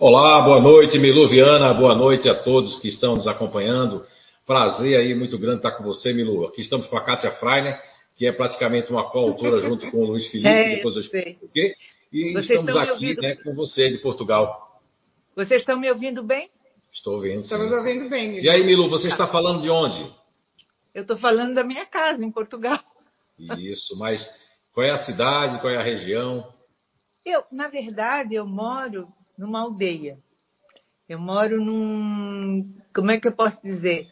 Olá, boa noite, Milu Viana, boa noite a todos que estão nos acompanhando. Prazer aí muito grande estar com você, Milu. Aqui estamos com a Kátia Freiner, que é praticamente uma coautora junto com o Luiz Felipe, É, depois eu explico o quê. E Vocês estamos aqui ouvindo? né, com você de Portugal. Vocês estão me ouvindo bem? Estou ouvindo. sim. Estamos ouvindo bem, Milu. E aí, Milu, você está falando de onde? Eu estou falando da minha casa, em Portugal. Isso, mas qual é a cidade, qual é a região? Eu, na verdade, eu moro numa aldeia. Eu moro num. Como é que eu posso dizer?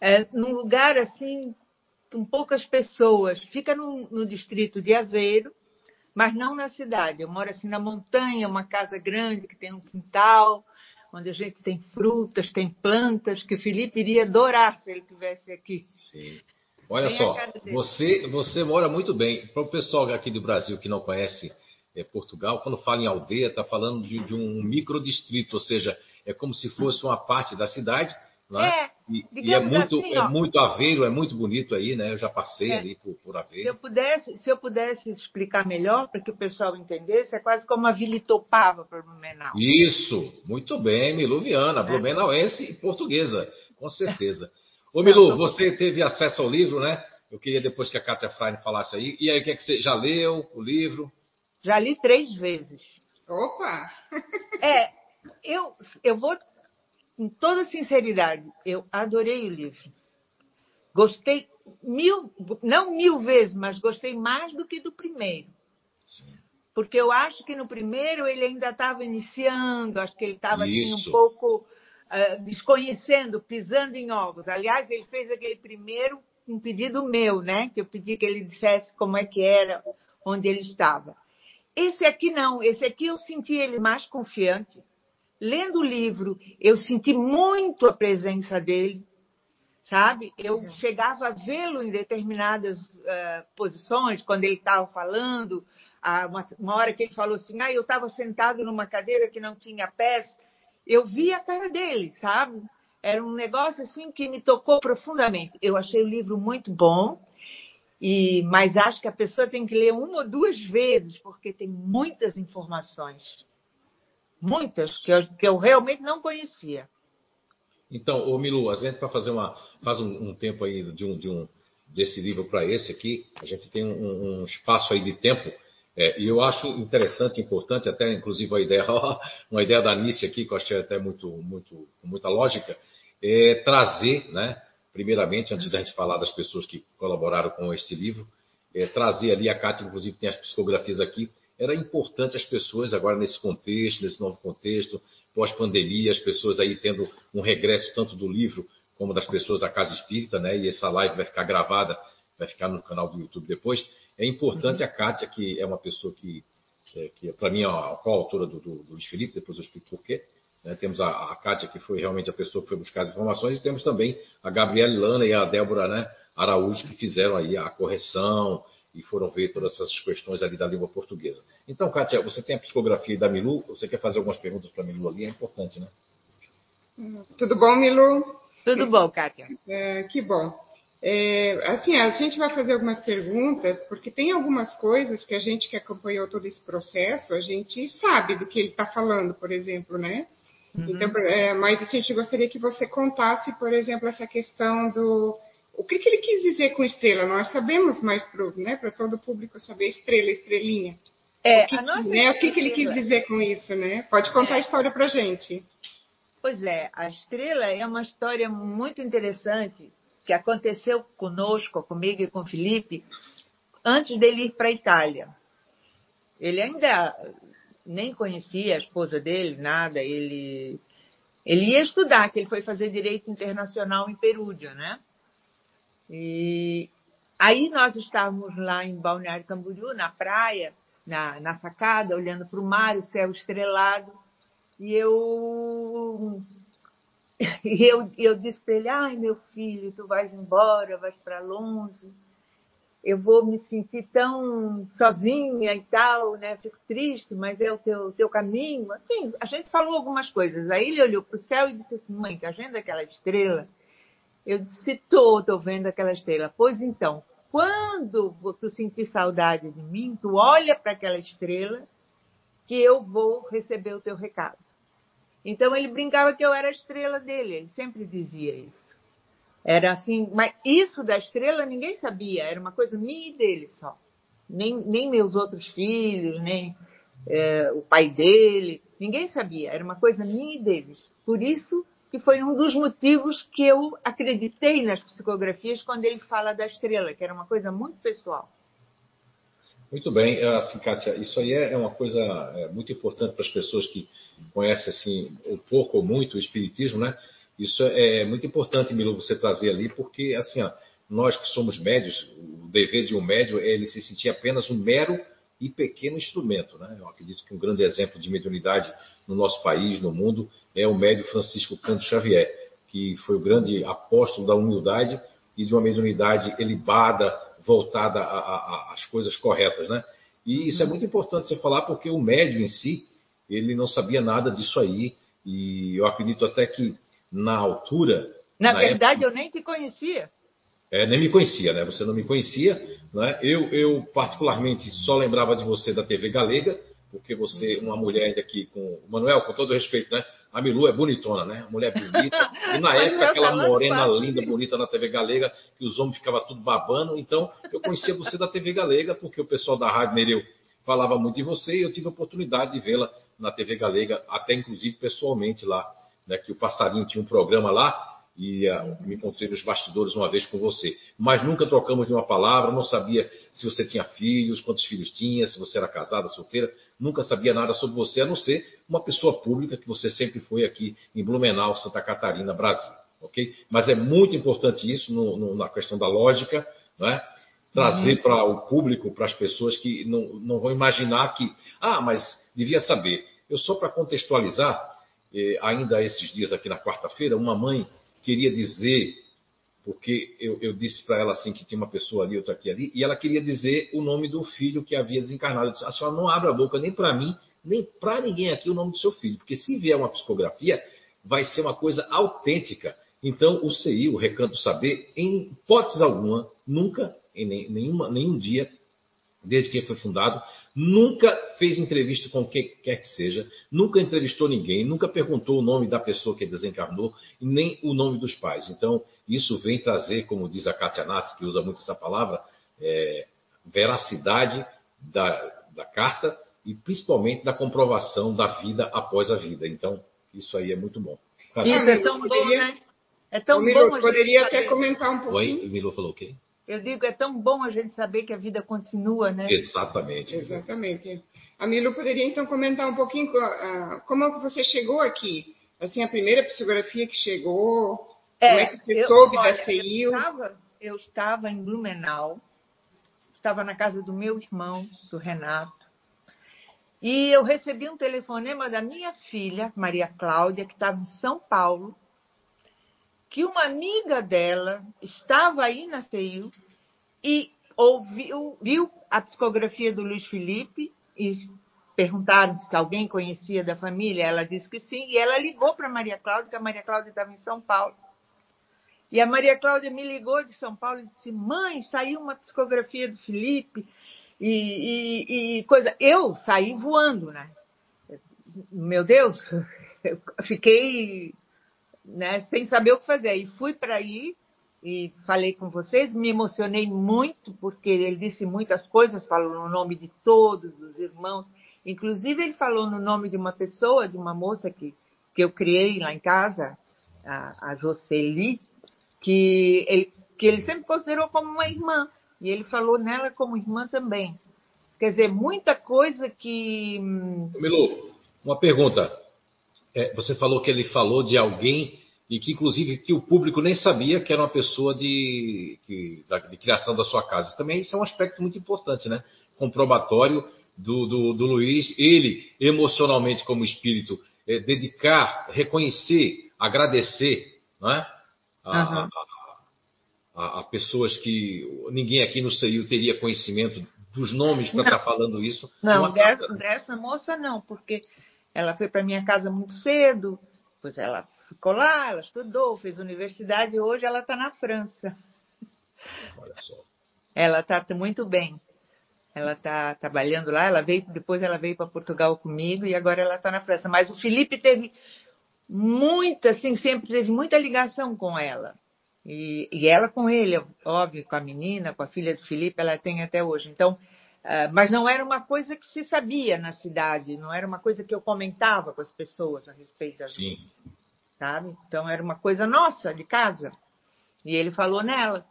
É, num lugar assim, com poucas pessoas. Fica no, no distrito de Aveiro, mas não na cidade. Eu moro assim na montanha, uma casa grande que tem um quintal, onde a gente tem frutas, tem plantas, que o Felipe iria adorar se ele estivesse aqui. Sim. Olha só, você, você mora muito bem. Para o pessoal aqui do Brasil que não conhece eh, Portugal, quando fala em aldeia, está falando de, de um microdistrito, ou seja, é como se fosse uma parte da cidade. Não é? É, e, e é muito, assim, é muito Aveiro, é muito bonito aí, né? Eu já passei É. ali por, por Se eu Aveiro. pudesse, se eu pudesse explicar melhor para que o pessoal entendesse, é quase como a Vila Itopava para Blumenau. Isso, muito bem, Milu Viana, É. blumenauense e portuguesa, com certeza. Ô Milu, você teve acesso ao livro, né? Eu queria depois que a Kátia Freire falasse aí. E aí, o que é que você já leu o livro? Já li três vezes. Opa! É, eu, eu vou, com toda sinceridade, eu adorei o livro. Gostei mil, não mil vezes, mas gostei mais do que do primeiro. Porque eu acho que no primeiro ele ainda estava iniciando, acho que ele estava assim, um pouco ah, desconhecendo, pisando em ovos. Aliás, ele fez aquele primeiro um pedido meu, né? Que eu pedi que ele dissesse como é que era, onde ele estava. Esse aqui não, esse aqui eu senti ele mais confiante. Lendo o livro, eu senti muito a presença dele, sabe? Eu chegava a vê-lo em determinadas ah, posições, quando ele estava falando, uma, uma hora que ele falou assim, ah, eu estava sentado numa cadeira que não tinha pés, eu vi a cara dele, sabe? Era um negócio assim que me tocou profundamente. Eu achei o livro muito bom, e, mas acho que a pessoa tem que ler uma ou duas vezes, porque tem muitas informações. Muitas, que eu, que eu realmente não conhecia. Então, ô Milu, a gente para fazer uma faz um, um tempo aí de um, de um desse livro para esse aqui, a gente tem um, um espaço aí de tempo é, e eu acho interessante, importante, até inclusive a ideia, uma ideia da Anice aqui que eu achei até muito, muito, com muita lógica, é trazer, né? Primeiramente, antes da gente falar das pessoas que colaboraram com este livro, é, trazer ali a Cátia, inclusive tem as psicografias aqui. Era importante as pessoas agora nesse contexto, nesse novo contexto, pós-pandemia, as pessoas aí tendo um regresso tanto do livro como das pessoas à casa espírita, né? E essa live vai ficar gravada, vai ficar no canal do YouTube depois. É importante a Kátia, que é uma pessoa que, que, que para mim é a coautora do, do, do Luiz Felipe, depois eu explico por quê. Né? Temos a, a Kátia, que foi realmente a pessoa que foi buscar as informações, e temos também a Gabriela Lana e a Débora né, Araújo, que fizeram aí a correção e foram ver todas essas questões ali da língua portuguesa. Então, Kátia, você tem a psicografia da Milu, você quer fazer algumas perguntas para a Milu ali? É importante, né? Tudo bom, Milu? Tudo bom, Kátia? É, que bom. É, assim, a gente vai fazer algumas perguntas, porque tem algumas coisas que a gente que acompanhou todo esse processo, a gente sabe do que ele está falando, por exemplo, né? Então, é, mas assim, a gente gostaria que você contasse, por exemplo, essa questão do o que, que ele quis dizer com estrela. Nós sabemos, mas para né, todo o público saber estrela, estrelinha. É, o que, a nossa né, o que, que ele quis estrela- dizer com isso, né? Pode contar É. a história para gente. Pois é, a estrela é uma história muito interessante que aconteceu conosco, comigo e com o Felipe, antes dele ir para a Itália. Ele ainda nem conhecia a esposa dele, nada. Ele, ele ia estudar, que ele foi fazer direito internacional em Perúdia, né? E aí nós estávamos lá em Balneário Camboriú, na praia, na, na sacada, olhando para o mar, o céu estrelado. E eu, e eu, eu disse para ele: Ai, meu filho, tu vais embora, vais para longe. Eu vou me sentir tão sozinha e tal, né? Fico triste, mas é o teu, teu caminho. Assim, a gente falou algumas coisas. Aí ele olhou para o céu e disse assim: Mãe, tá vendo aquela estrela? Eu disse: Tô, tô vendo aquela estrela. Pois então, quando tu sentir saudade de mim, tu olha para aquela estrela que eu vou receber o teu recado. Então ele brincava que eu era a estrela dele, ele sempre dizia isso. Era assim, mas isso da estrela ninguém sabia, era uma coisa minha e dele só. Nem, nem meus outros filhos, nem é, o pai dele, ninguém sabia, era uma coisa minha e deles. Por isso que foi um dos motivos que eu acreditei nas psicografias quando ele fala da estrela, que era uma coisa muito pessoal. Muito bem, é, assim, Kátia, isso aí é, é uma coisa é, muito importante para as pessoas que conhecem assim, o pouco ou muito o espiritismo, né? Isso é muito importante, Milo, você trazer ali, porque assim, ó, nós que somos médios, o dever de um médio é ele se sentir apenas um mero e pequeno instrumento. Né? Eu acredito que um grande exemplo de mediunidade no nosso país, no mundo, é o médio Francisco Canto Xavier, que foi o grande apóstolo da humildade e de uma mediunidade elibada, voltada às coisas corretas, né? E isso é muito importante você falar porque o médio em si, ele não sabia nada disso aí e eu acredito até que na altura... Na, na verdade, época, eu nem te conhecia. É, nem me conhecia, né? Você não me conhecia, né? Eu, eu particularmente só lembrava de você da TV Galega, porque você, uma mulher ainda aqui com... Manuel, com todo respeito, né? A Milu é bonitona, né? Mulher bonita. E na época, aquela morena linda, bonita na TV Galega, que os homens ficavam tudo babando. Então, eu conhecia você da TV Galega, porque o pessoal da Rádio Nereu falava muito de você e eu tive a oportunidade de vê-la na TV Galega, até inclusive pessoalmente lá, né? Que o Passarinho tinha um programa lá e uh, me encontrei nos bastidores uma vez com você. Mas nunca trocamos de uma palavra, não sabia se você tinha filhos, quantos filhos tinha, se você era casada, solteira, nunca sabia nada sobre você, a não ser uma pessoa pública que você sempre foi aqui em Blumenau, Santa Catarina, Brasil. ok? Mas é muito importante isso no, no, na questão da lógica, não é? trazer uhum. para o público, para as pessoas que não, não vão imaginar que, ah, mas devia saber. Eu só para contextualizar, eh, ainda esses dias aqui na quarta-feira, uma mãe queria dizer, porque eu, eu disse para ela assim que tinha uma pessoa ali, outra aqui ali, e ela queria dizer o nome do filho que havia desencarnado. Eu disse, a senhora não abre a boca nem para mim, nem para ninguém aqui o nome do seu filho, porque se vier uma psicografia, vai ser uma coisa autêntica. Então, o CI, o Recanto Saber, em hipótese alguma, nunca, em nenhuma, nenhum dia, desde que foi fundado, nunca fez entrevista com quem quer que seja, nunca entrevistou ninguém, nunca perguntou o nome da pessoa que desencarnou, nem o nome dos pais. Então, isso vem trazer, como diz a Katia Natz, que usa muito essa palavra, é, veracidade da, da carta e principalmente da comprovação da vida após a vida. Então, isso aí é muito bom. Isso é tão bom, né? É tão Milo, bom. Poderia até comentar um pouquinho. Oi, o Milo falou o quê? Eu digo, é tão bom a gente saber que a vida continua, né? Exatamente. Exatamente. A Milu poderia então comentar um pouquinho uh, como você chegou aqui? Assim, a primeira psicografia que chegou, é, como é que você eu, soube olha, da CEIU? Eu estava, eu estava em Blumenau, estava na casa do meu irmão, do Renato, e eu recebi um telefonema da minha filha, Maria Cláudia, que estava em São Paulo, que uma amiga dela estava aí na CEIU e ouviu, viu a psicografia do Luiz Felipe e perguntaram se alguém conhecia da família. Ela disse que sim, e ela ligou para Maria Cláudia, que a Maria Cláudia estava em São Paulo. E a Maria Cláudia me ligou de São Paulo e disse: Mãe, saiu uma psicografia do Felipe e, e, e coisa. Eu saí voando, né? Meu Deus, eu fiquei né, sem saber o que fazer. E fui para aí e falei com vocês, me emocionei muito, porque ele disse muitas coisas, falou no nome de todos os irmãos. Inclusive, ele falou no nome de uma pessoa, de uma moça que, que eu criei lá em casa, a, a Jocely, que ele, que ele sempre considerou como uma irmã. E ele falou nela como irmã também. Quer dizer, muita coisa que. Hum, Milu, uma pergunta. É, você falou que ele falou de alguém e que, inclusive, que o público nem sabia que era uma pessoa de, de, de criação da sua casa. Também isso é um aspecto muito importante, né? Comprobatório do, do, do Luiz, ele, emocionalmente como espírito, é, dedicar, reconhecer, agradecer, não é? A, uhum. a, a, a, pessoas que ninguém aqui no CEIU teria conhecimento dos nomes para estar tá falando isso. Não, dessa, dessa moça não, porque ela foi para minha casa muito cedo, pois ela ficou lá, ela estudou, fez universidade e hoje ela está na França. Olha só. Ela está muito bem. Ela está trabalhando lá, ela veio, depois ela veio para Portugal comigo e agora ela está na França. Mas o Felipe teve muita, assim, sempre teve muita ligação com ela. E, e, ela com ele, óbvio, com a menina, com a filha do Felipe, ela tem até hoje. Então, mas não era uma coisa que se sabia na cidade, não era uma coisa que eu comentava com as pessoas a respeito da Sim. Sabe? Então era uma coisa nossa, de casa. E ele falou nela.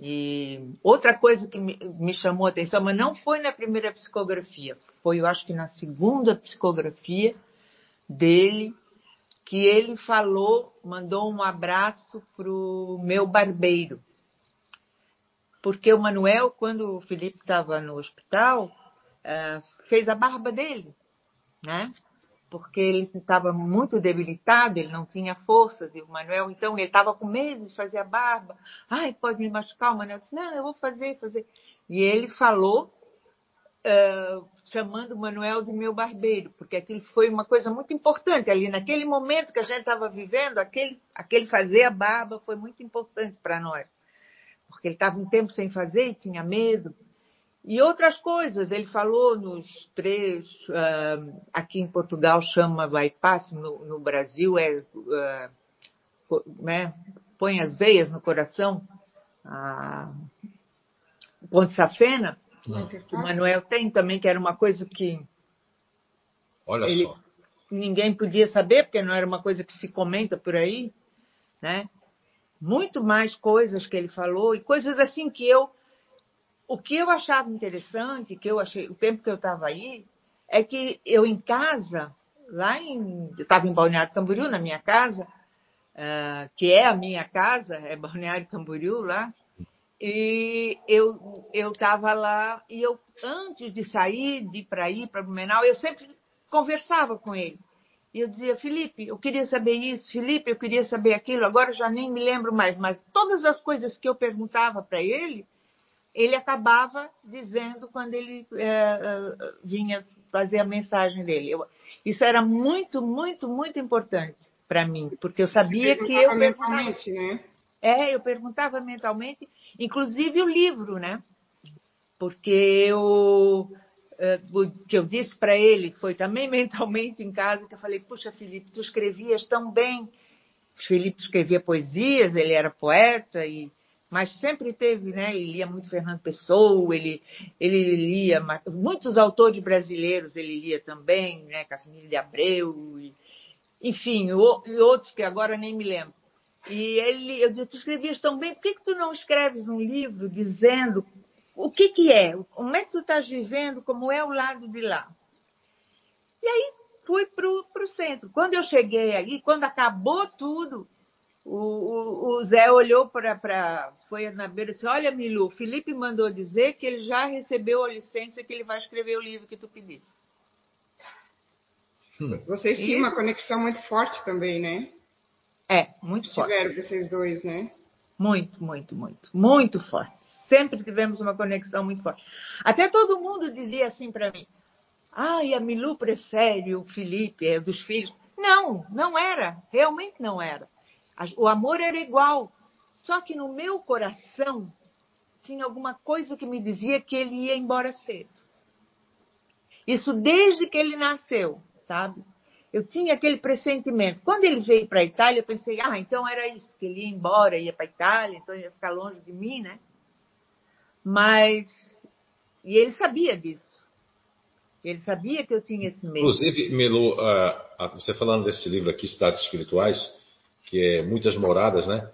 E outra coisa que me, me chamou a atenção, mas não foi na primeira psicografia, foi eu acho que na segunda psicografia dele, que ele falou, mandou um abraço pro meu barbeiro. Porque o Manuel, quando o Felipe estava no hospital, uh, fez a barba dele, né? Porque ele estava muito debilitado, ele não tinha forças, e o Manuel, então, ele estava com medo de fazer a barba. Ai, pode me machucar? O Manuel disse, não, eu vou fazer, fazer. E ele falou uh, chamando o Manuel de meu barbeiro, porque aquilo foi uma coisa muito importante ali naquele momento que a gente estava vivendo, aquele, aquele fazer a barba foi muito importante para nós, porque ele estava um tempo sem fazer e tinha medo. E outras coisas, ele falou nos três, uh, aqui em Portugal chama bypass, no, no Brasil é, uh, né, põe as veias no coração, a Ponte Safena, que o Manuel tem também, que era uma coisa que Olha ele, só. ninguém podia saber, porque não era uma coisa que se comenta por aí, né? Muito mais coisas que ele falou e coisas assim que eu o que eu achava interessante, que eu achei o tempo que eu estava aí, é que eu em casa, lá em eu estava em Balneário Camboriú, na minha casa, uh, que é a minha casa, é Balneário Camboriú lá, e eu eu estava lá e eu antes de sair, de para ir para Blumenau, eu sempre conversava com ele. E eu dizia, Felipe, eu queria saber isso, Felipe, eu queria saber aquilo, agora já nem me lembro mais, mas todas as coisas que eu perguntava para ele, ele acabava dizendo quando ele é, vinha fazer a mensagem dele. Eu, isso era muito, muito, muito importante para mim, porque eu sabia que eu perguntava, né? É, eu perguntava mentalmente, inclusive o livro, né? Porque eu que eu disse para ele foi também mentalmente em casa que eu falei, puxa Felipe, tu escrevias tão bem. O Felipe escrevia poesias, ele era poeta e mas sempre teve, né? Ele lia muito Fernando Pessoa, ele, ele lia muitos autores brasileiros, ele lia também, né? Casimiro de Abreu, e, enfim, o, e outros que agora nem me lembro. E ele, eu disse, tu escrevias tão bem, por que, que tu não escreves um livro dizendo o que, que é, como é que tu estás vivendo, como é o lado de lá? E aí fui para o centro. Quando eu cheguei ali, quando acabou tudo, o, o, o Zé olhou para. Foi na beira e disse: Olha, Milu, o Felipe mandou dizer que ele já recebeu a licença que ele vai escrever o livro que tu pediste. Vocês tinham uma conexão muito forte também, né? É, muito Tiveram forte. Tiveram vocês dois, né? Muito, muito, muito. Muito forte. Sempre tivemos uma conexão muito forte. Até todo mundo dizia assim para mim: Ai, a Milu prefere o Felipe, é dos filhos. Não, não era. Realmente não era. O amor era igual. Só que no meu coração tinha alguma coisa que me dizia que ele ia embora cedo. Isso desde que ele nasceu, sabe? Eu tinha aquele pressentimento. Quando ele veio para a Itália, eu pensei, ah, então era isso, que ele ia embora, ia para a Itália, então ia ficar longe de mim, né? Mas. E ele sabia disso. Ele sabia que eu tinha esse medo. Inclusive, Melu, uh, você falando desse livro aqui, Estados Espirituais, que é Muitas Moradas, né?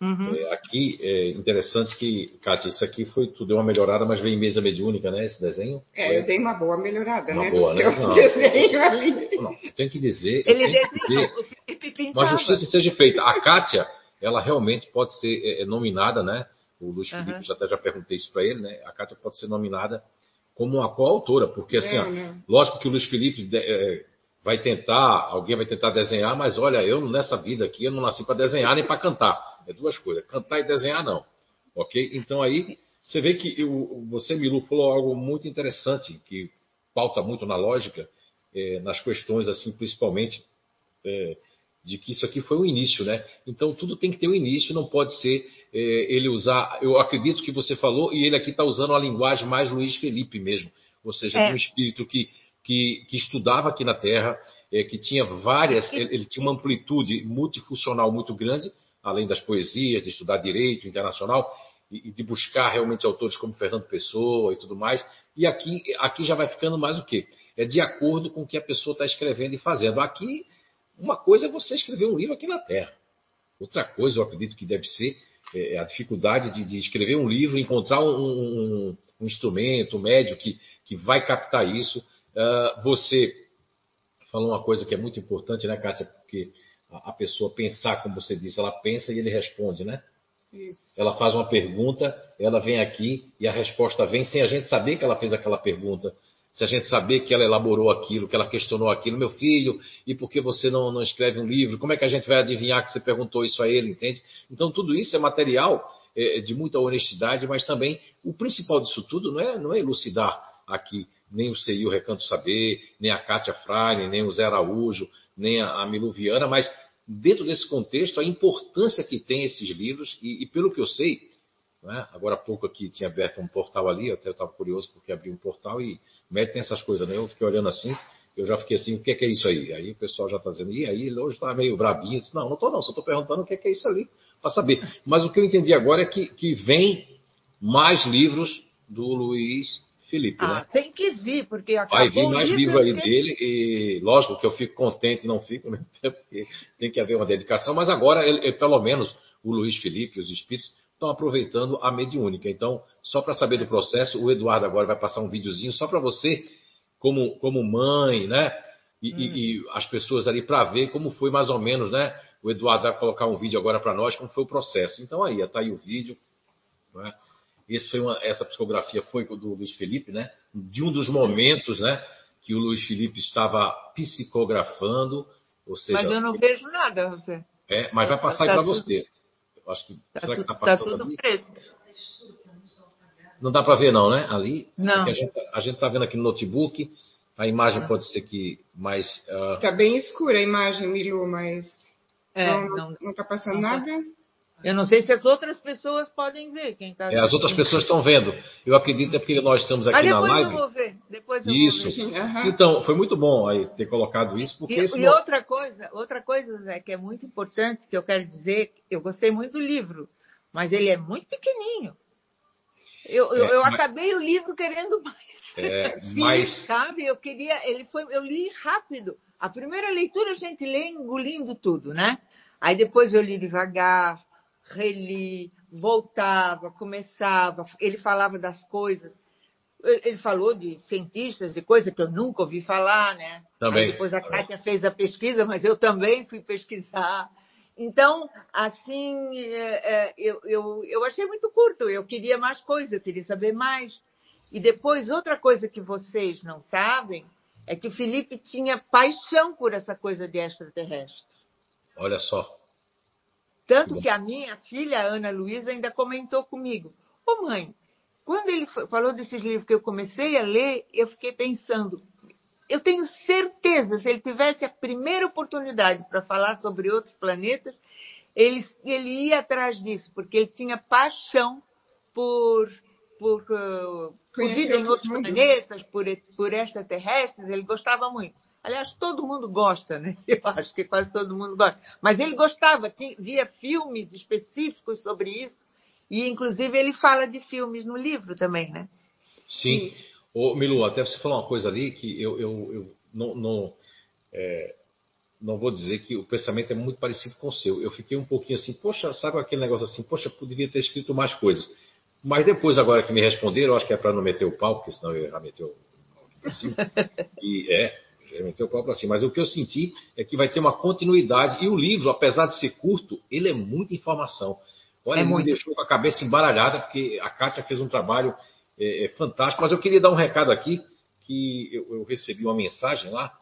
Uhum. É, aqui é interessante que, Kátia, isso aqui foi, tu deu uma melhorada, mas veio em mesa mediúnica, né? Esse desenho? É, eu dei uma boa melhorada, uma né? Boa, né? Não, desenhos ali. Não, eu tenho que dizer. Ele desenhou, dizer, o Felipe pintava. uma justiça seja feita. A Kátia, ela realmente pode ser é, é nominada, né? O Luiz Uhum. Felipe, já até já perguntei isso para ele, né? A Kátia pode ser nominada como uma coautora, porque assim, Não, ó, não. lógico que o Luiz Felipe de- é, vai tentar, alguém vai tentar desenhar, mas olha, eu nessa vida aqui, eu não nasci para desenhar nem para cantar. É duas coisas, cantar e desenhar não. Ok? Então aí, você vê que eu- você, Milu, falou algo muito interessante, que pauta muito na lógica, é, nas questões, assim, principalmente, é, de que isso aqui foi o início, né? Então tudo tem que ter um início, não pode ser é, ele usar. Eu acredito que você falou, e ele aqui está usando a linguagem mais Luiz Felipe mesmo, ou seja, É. um espírito que, que, que estudava aqui na Terra, é, que tinha várias, ele, ele, tinha uma amplitude multifuncional muito grande, além das poesias, de estudar direito internacional e, e de buscar realmente autores como Fernando Pessoa e tudo mais. E aqui, aqui já vai ficando mais o quê? É de acordo com o que a pessoa está escrevendo e fazendo. Aqui, uma coisa é você escrever um livro aqui na Terra. Outra coisa, eu acredito que deve ser é, a dificuldade de, de, escrever um livro, encontrar um, um, um instrumento, um médio que, que vai captar isso. Uh, você falou uma coisa que é muito importante, né, Kátia? Porque a, a pessoa pensar, como você disse, ela pensa e ele responde, né? Isso. Ela faz uma pergunta, ela vem aqui e a resposta vem sem a gente saber que ela fez aquela pergunta se a gente saber que ela elaborou aquilo, que ela questionou aquilo, meu filho, e por que você não, não escreve um livro? Como é que a gente vai adivinhar que você perguntou isso a ele, entende? Então, tudo isso é material é, de muita honestidade, mas também o principal disso tudo não é, não é elucidar aqui nem o CI, o Recanto Saber, nem a Kátia Freire, nem o Zé Araújo, nem a, a Milu Viana, mas dentro desse contexto, a importância que tem esses livros, e, e pelo que eu sei, né? Agora há pouco aqui tinha aberto um portal ali, eu até estava curioso porque abri um portal e médico tem essas coisas, né? Eu fiquei olhando assim, eu já fiquei assim, o que é, que é isso aí? Aí o pessoal já está dizendo, e aí hoje está meio brabinho. Eu disse, não, não estou não, só estou perguntando o que é, que é isso ali, para saber. Mas o que eu entendi agora é que, que vem mais livros do Luiz Felipe, ah, né? Tem que vir, porque acabou Vai vir mais livro aí dele, e lógico que eu fico contente e não fico, né? porque tem que haver uma dedicação, mas agora, ele, pelo menos, o Luiz Felipe, os espíritos, estão aproveitando a mediúnica. Então, só para saber do processo, o Eduardo agora vai passar um videozinho só para você, como, como mãe, né? E, hum. e, e as pessoas ali para ver como foi mais ou menos, né? O Eduardo vai colocar um vídeo agora para nós, como foi o processo. Então, aí, está aí o vídeo. Né? Esse foi uma, essa psicografia foi do Luiz Felipe, né? De um dos momentos, né? Que o Luiz Felipe estava psicografando. Ou seja, mas eu não vejo nada, você. É, mas vai passar tá, aí para você. Acho que. Tá será que está passando? Tá tudo ali? preto. Não dá para ver, não, né? Ali. Não. A gente está vendo aqui no notebook. A imagem ah. pode ser que mais. Está uh... bem escura a imagem, Milu, mas. É, não está passando não tá. nada? Eu não sei se as outras pessoas podem ver. Quem tá é, as outras pessoas estão vendo. Eu acredito é porque nós estamos aqui na live. Depois eu vou ver. Depois eu isso. Vou ver. Uhum. Então, foi muito bom aí ter colocado isso. Porque e, e outra coisa, outra coisa, Zé, que é muito importante, que eu quero dizer, eu gostei muito do livro, mas ele é muito pequenininho. Eu, é, eu, eu mas... acabei o livro querendo mais. É, mas... Sabe, eu queria. Ele foi, eu li rápido. A primeira leitura a gente lê engolindo tudo, né? Aí depois eu li devagar, reli, voltava, começava, ele falava das coisas. Ele falou de cientistas, de coisa que eu nunca ouvi falar, né? Também. Aí depois a Kátia fez a pesquisa, mas eu também fui pesquisar. Então, assim, é, é, eu, eu, eu achei muito curto, eu queria mais coisa, eu queria saber mais. E depois, outra coisa que vocês não sabem é que o Felipe tinha paixão por essa coisa de extraterrestre. Olha só. Tanto que a minha filha, Ana Luísa, ainda comentou comigo: Ô oh, mãe, quando ele falou desses livros que eu comecei a ler, eu fiquei pensando. Eu tenho certeza, se ele tivesse a primeira oportunidade para falar sobre outros planetas, ele, ele ia atrás disso, porque ele tinha paixão por, por, uh, por vida em outros planetas, por, por extraterrestres, ele gostava muito. Aliás, todo mundo gosta, né? Eu acho que quase todo mundo gosta. Mas ele gostava, via filmes específicos sobre isso. E, inclusive, ele fala de filmes no livro também, né? Sim. Ô, Milu, até você falou uma coisa ali que eu, eu, eu não, não, é, não vou dizer que o pensamento é muito parecido com o seu. Eu fiquei um pouquinho assim, poxa, sabe aquele negócio assim, poxa, poderia ter escrito mais coisas. Mas depois, agora que me responderam, eu acho que é para não meter o pau, porque senão eu ia meter o. Assim. E é, meteu o pau para cima. Mas o que eu senti é que vai ter uma continuidade. E o livro, apesar de ser curto, ele é muita informação. Olha, é ele muito. me deixou com a cabeça embaralhada, porque a Kátia fez um trabalho é, é, fantástico. Mas eu queria dar um recado aqui, que eu, eu recebi uma mensagem lá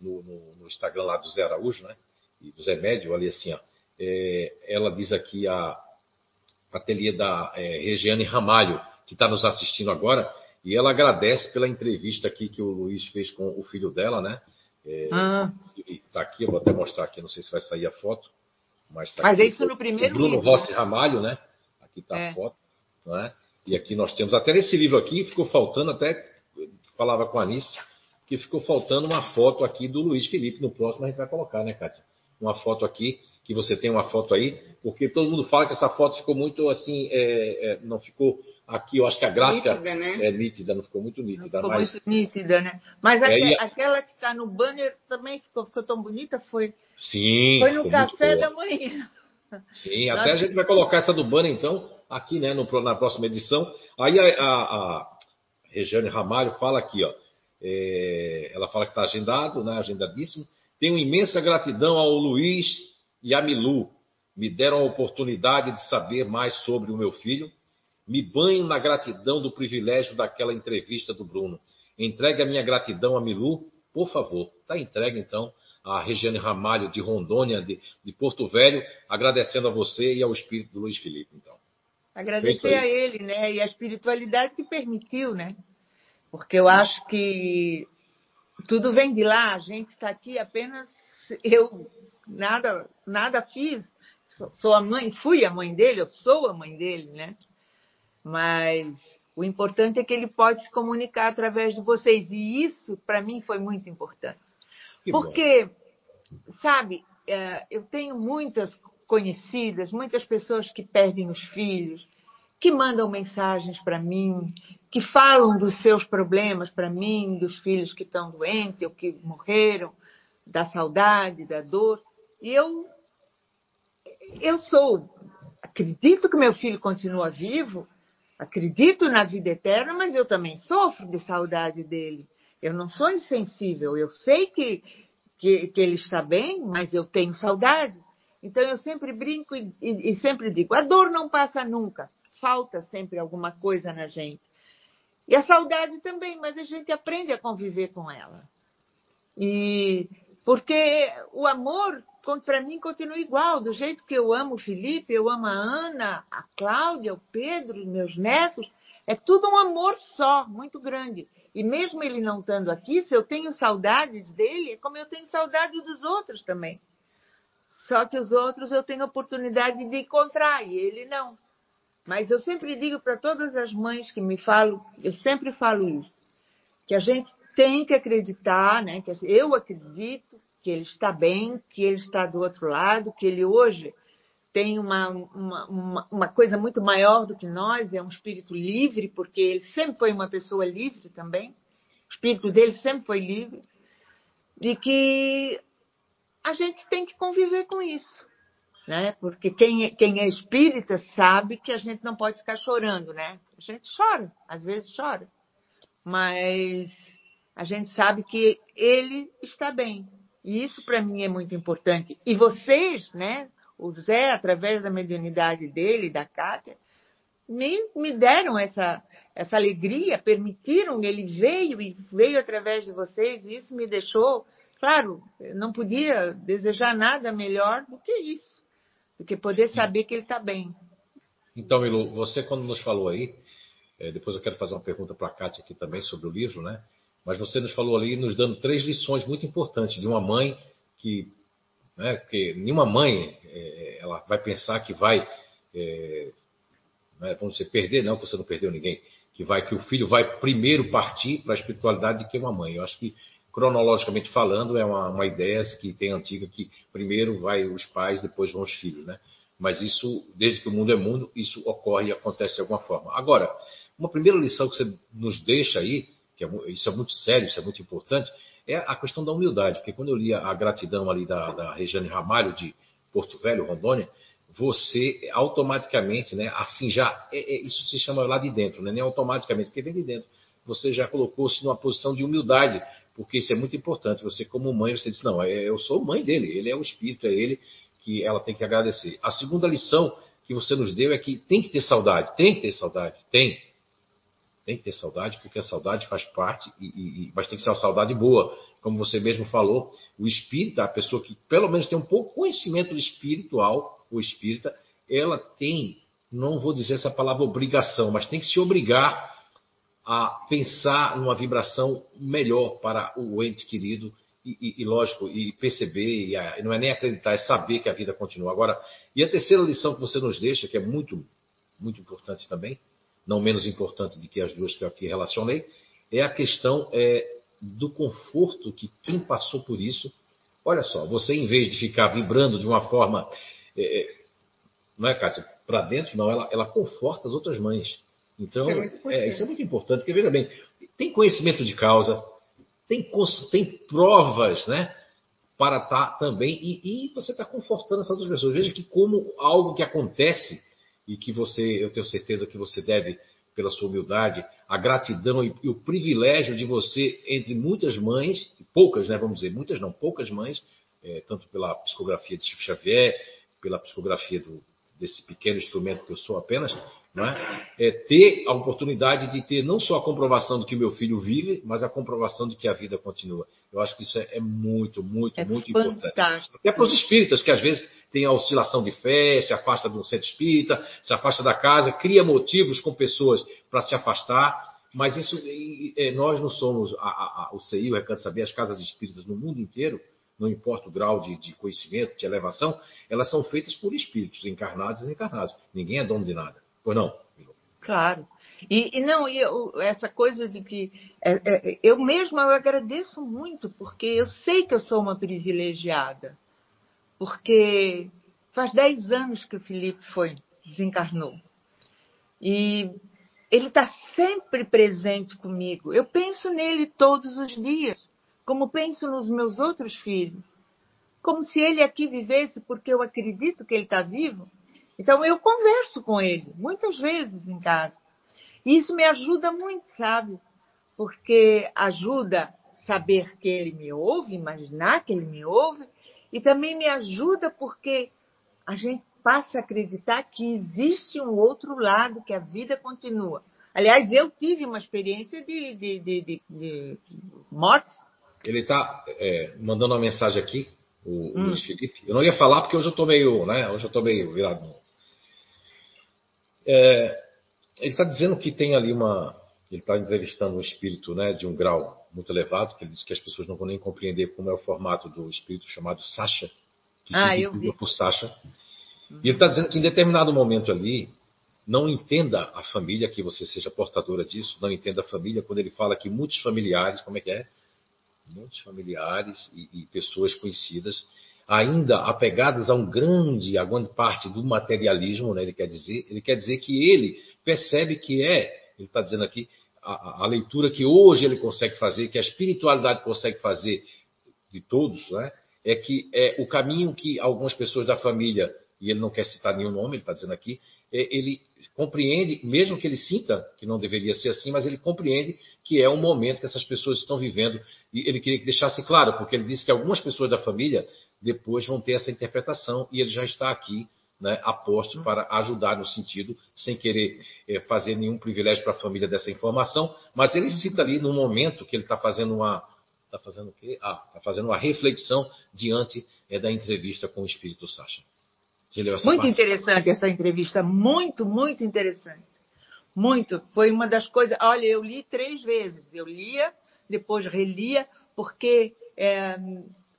no, no, no, Instagram lá do Zé Araújo, né? E do Zé Médio, ali assim, ó. É, ela diz aqui a ateliê da é, Regiane Ramalho, que está nos assistindo agora, e ela agradece pela entrevista aqui que o Luiz fez com o filho dela, né? É, ah. Tá aqui, eu vou até mostrar aqui, não sei se vai sair a foto. Mas, tá mas aqui, é isso no primeiro Bruno livro. Rossi né? Ramalho, né? Aqui está é. a foto. Né? E aqui nós temos, até nesse livro aqui, ficou faltando, até falava com a Anice, que ficou faltando uma foto aqui do Luiz Felipe. No próximo a gente vai colocar, né, Kátia? Uma foto aqui, que você tem uma foto aí, porque todo mundo fala que essa foto ficou muito assim, é, é, não ficou aqui, eu acho que a gráfica Nítida, né? é nítida, não ficou muito nítida. Ficou mas muito nítida, né? Mas É, a- aquela que está no banner também ficou, ficou tão bonita, foi, sim, foi no café da manhã. Sim, Nossa. até a gente vai colocar essa do banner, então, aqui, né, no, na próxima edição. Aí a, a, a Regiane Ramalho fala aqui, ó. é, ela fala que está agendado, né, agendadíssimo. Tenho imensa gratidão ao Luiz e à Milu. Me deram a oportunidade de saber mais sobre o meu filho. Me banho na gratidão do privilégio daquela entrevista do Bruno. Entregue a minha gratidão a Milu, por favor. Está entregue, então, a Regiane Ramalho, de Rondônia, de, de Porto Velho, agradecendo a você e ao espírito do Luiz Felipe, então. Agradecer a ele, né? E a espiritualidade que permitiu, né? Porque eu acho que tudo vem de lá. A gente está aqui apenas eu nada nada fiz. Sou- a mãe, fui a mãe dele, eu sou a mãe dele, né? Mas o importante é que ele pode se comunicar através de vocês e isso para mim foi muito importante. Que bom. Porque, sabe, eh, eu tenho muitas conhecidas, muitas pessoas que perdem os filhos, que mandam mensagens para mim, que falam dos seus problemas para mim, dos filhos que estão doentes ou que morreram, da saudade, da dor. Eu, eu sou, acredito que meu filho continua vivo, acredito na vida eterna, mas eu também sofro de saudade dele. Eu não sou insensível, eu sei que, que, que ele está bem, mas eu tenho saudades. Então eu sempre brinco e, e- e sempre digo: a dor não passa nunca, falta sempre alguma coisa na gente. E a saudade também, mas a gente aprende a conviver com ela. E porque o amor para mim continua igual, do jeito que eu amo o Felipe, eu amo a Ana, a Cláudia, o Pedro, meus netos, é tudo um amor só, muito grande. E mesmo ele não estando aqui, se eu tenho saudades dele, é como eu tenho saudade dos outros também. Só que os outros eu tenho oportunidade de encontrar e ele não. Mas eu sempre digo para todas as mães que me falam, eu sempre falo isso, que a gente tem que acreditar, né? Que eu acredito que ele está bem, que ele está do outro lado, que ele hoje tem uma, uma, uma, coisa muito maior do que nós, é um espírito livre, porque ele sempre foi uma pessoa livre também. O espírito dele sempre foi livre. E que a gente tem que conviver com isso. Né? Porque quem é, quem é espírita sabe que a gente não pode ficar chorando, né? A gente chora, às vezes chora. Mas a gente sabe que ele está bem. E isso para mim é muito importante. E vocês, né? O Zé, através da mediunidade dele, da Cátia, me, me deram essa, essa alegria, permitiram, ele veio e veio através de vocês, e isso me deixou, claro, não podia desejar nada melhor do que isso, do que poder saber que ele está bem. Então, Milu, você quando nos falou aí, é, depois eu quero fazer uma pergunta para a Kátia aqui também sobre o livro, né? Mas você nos falou ali, nos dando três lições muito importantes de uma mãe que, né, que nenhuma mãe é, ela vai pensar que vai, é, né, vamos dizer, perder, não, que você não perdeu ninguém, que vai que o filho vai primeiro partir para a espiritualidade do que uma mãe. Eu acho que cronologicamente falando é uma, uma ideia que tem antiga que primeiro vai os pais, depois vão os filhos, né? Mas isso, desde que o mundo é mundo, isso ocorre e acontece de alguma forma. Agora, uma primeira lição que você nos deixa aí, que é, isso é muito sério, isso é muito importante, é a questão da humildade. Porque quando eu li a gratidão ali da, da Regiane Ramalho, de Porto Velho, Rondônia, você automaticamente, né, assim já, é, é, isso se chama lá de dentro, né, nem automaticamente, porque vem de dentro. Você já colocou-se numa posição de humildade, porque isso é muito importante. Você, como mãe, você diz: Não, eu sou mãe dele, ele é o espírito, é ele que ela tem que agradecer. A segunda lição que você nos deu é que tem que ter saudade, tem que ter saudade, tem. Tem que ter saudade, porque a saudade faz parte, e, e, mas tem que ser uma saudade boa. Como você mesmo falou, o espírita, a pessoa que pelo menos tem um pouco conhecimento espiritual, o espírita, ela tem, não vou dizer essa palavra obrigação, mas tem que se obrigar a pensar numa vibração melhor para o ente querido e, e, lógico, e perceber, a, não é nem acreditar, é saber que a vida continua. Agora, e a terceira lição que você nos deixa, que é muito, muito importante também, não menos importante do que as duas que eu aqui relacionei, é a questão é, do conforto que quem passou por isso. Olha só, você em vez de ficar vibrando de uma forma. É, é não é, Kátia? Para dentro, não, ela, ela conforta as outras mães. Então, isso é, é, isso é muito importante, porque veja bem, tem conhecimento de causa, tem, tem provas, né? Para estar tá também, e, e você está confortando essas outras pessoas. Veja que como algo que acontece, e que você, eu tenho certeza que você deve, pela sua humildade, a gratidão e, e o privilégio de você, entre muitas mães, poucas, né? Vamos dizer, muitas não, poucas mães, é, tanto pela psicografia de Chico Xavier, pela psicografia do, desse pequeno instrumento que eu sou apenas, não é? é ter a oportunidade de ter não só a comprovação de que meu filho vive, mas a comprovação de que a vida continua. Eu acho que isso é, é muito, muito, é muito fantástico. importante. Até para os espíritas, que às vezes tem a oscilação de fé, se afasta de um centro espírita, se afasta da casa, cria motivos com pessoas para se afastar. Mas isso, é, nós não somos a, a, a, o CI, o Recanto Saber, as casas espíritas no mundo inteiro, não importa o grau de, de, conhecimento, de elevação, elas são feitas por espíritos, encarnados e desencarnados. Ninguém é dono de nada. Pois não? Claro. E, e não, e eu, essa coisa de que é, é, eu mesma eu agradeço muito, porque eu sei que eu sou uma privilegiada. Porque faz 10 anos que o Felipe foi, desencarnou. E ele está sempre presente comigo. Eu penso nele todos os dias como penso nos meus outros filhos, como se ele aqui vivesse porque eu acredito que ele está vivo. Então eu converso com ele muitas vezes em casa. E isso me ajuda muito, sabe? Porque ajuda saber que ele me ouve, imaginar que ele me ouve, e também me ajuda porque a gente passa a acreditar que existe um outro lado, que a vida continua. Aliás, eu tive uma experiência de, de, de, de, de morte ele está é, mandando uma mensagem aqui, o, hum. Luiz Felipe. Eu não ia falar porque hoje eu estou meio, né? Hoje eu estou meio virado. É, ele está dizendo que tem ali uma. Ele está entrevistando um espírito né, de um grau muito elevado, que ele disse que as pessoas não vão nem compreender como é o formato do espírito chamado Sasha, que ah, se vincula por Sasha. Uhum. E ele está dizendo que em determinado momento ali, não entenda a família, que você seja portadora disso, não entenda a família, quando ele fala que muitos familiares, como é que é? muitos familiares e, e, pessoas conhecidas, ainda apegadas a um grande, a grande parte do materialismo, né, ele quer dizer, ele quer dizer que ele percebe que é, ele está dizendo aqui, a, a, leitura que hoje ele consegue fazer, que a espiritualidade consegue fazer de todos, né, é que é o caminho que algumas pessoas da família e ele não quer citar nenhum nome, ele está dizendo aqui, é, ele compreende, mesmo que ele sinta que não deveria ser assim, mas ele compreende que é um momento que essas pessoas estão vivendo. E ele queria que deixasse claro, porque ele disse que algumas pessoas da família depois vão ter essa interpretação e ele já está aqui né, aposto para ajudar no sentido, sem querer é, fazer nenhum privilégio para a família dessa informação, mas ele cita ali no momento que ele está fazendo uma. Está fazendo o quê? Ah, está fazendo uma reflexão diante é, da entrevista com o espírito Sacha. Muito parte? interessante essa entrevista, muito, muito interessante. Muito. Foi uma das coisas. Olha, eu li três vezes. Eu lia, depois relia, porque é,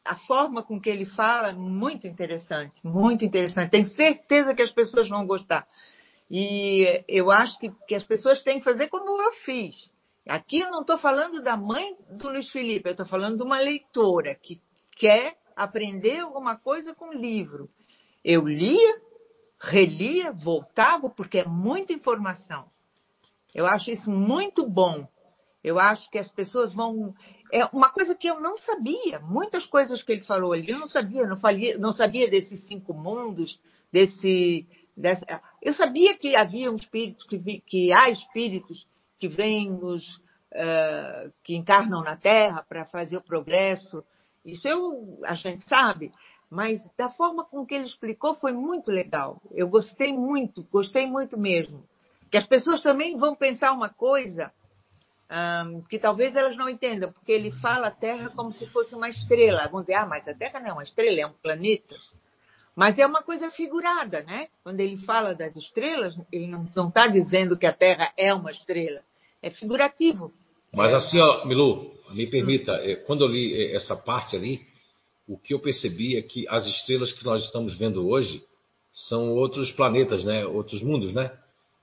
a forma com que ele fala é muito interessante, muito interessante. Tenho certeza que as pessoas vão gostar. E eu acho que, que as pessoas têm que fazer como eu fiz. Aqui eu não estou falando da mãe do Luiz Felipe, eu estou falando de uma leitora que quer aprender alguma coisa com livro. Eu lia, relia, voltava, porque é muita informação. Eu acho isso muito bom. Eu acho que as pessoas vão. É uma coisa que eu não sabia. Muitas coisas que ele falou ali, eu não sabia. Não, falia, não sabia desses cinco mundos, desse. Dessa... Eu sabia que havia um espírito, que, vi, que há espíritos que vêm nos. Uh, que encarnam na Terra para fazer o progresso. Isso eu, a gente sabe mas da forma com que ele explicou foi muito legal. Eu gostei muito, gostei muito mesmo. Que as pessoas também vão pensar uma coisa um, que talvez elas não entendam, porque ele fala a Terra como se fosse uma estrela. Vão dizer, ah, mas a Terra não é uma estrela, é um planeta. Mas é uma coisa figurada, né? Quando ele fala das estrelas, ele não está dizendo que a Terra é uma estrela. É figurativo. Mas assim, ó, Milu, me permita, eh, quando eu li eh, essa parte ali, o que eu percebi é que as estrelas que nós estamos vendo hoje são outros planetas, né? Outros mundos, né?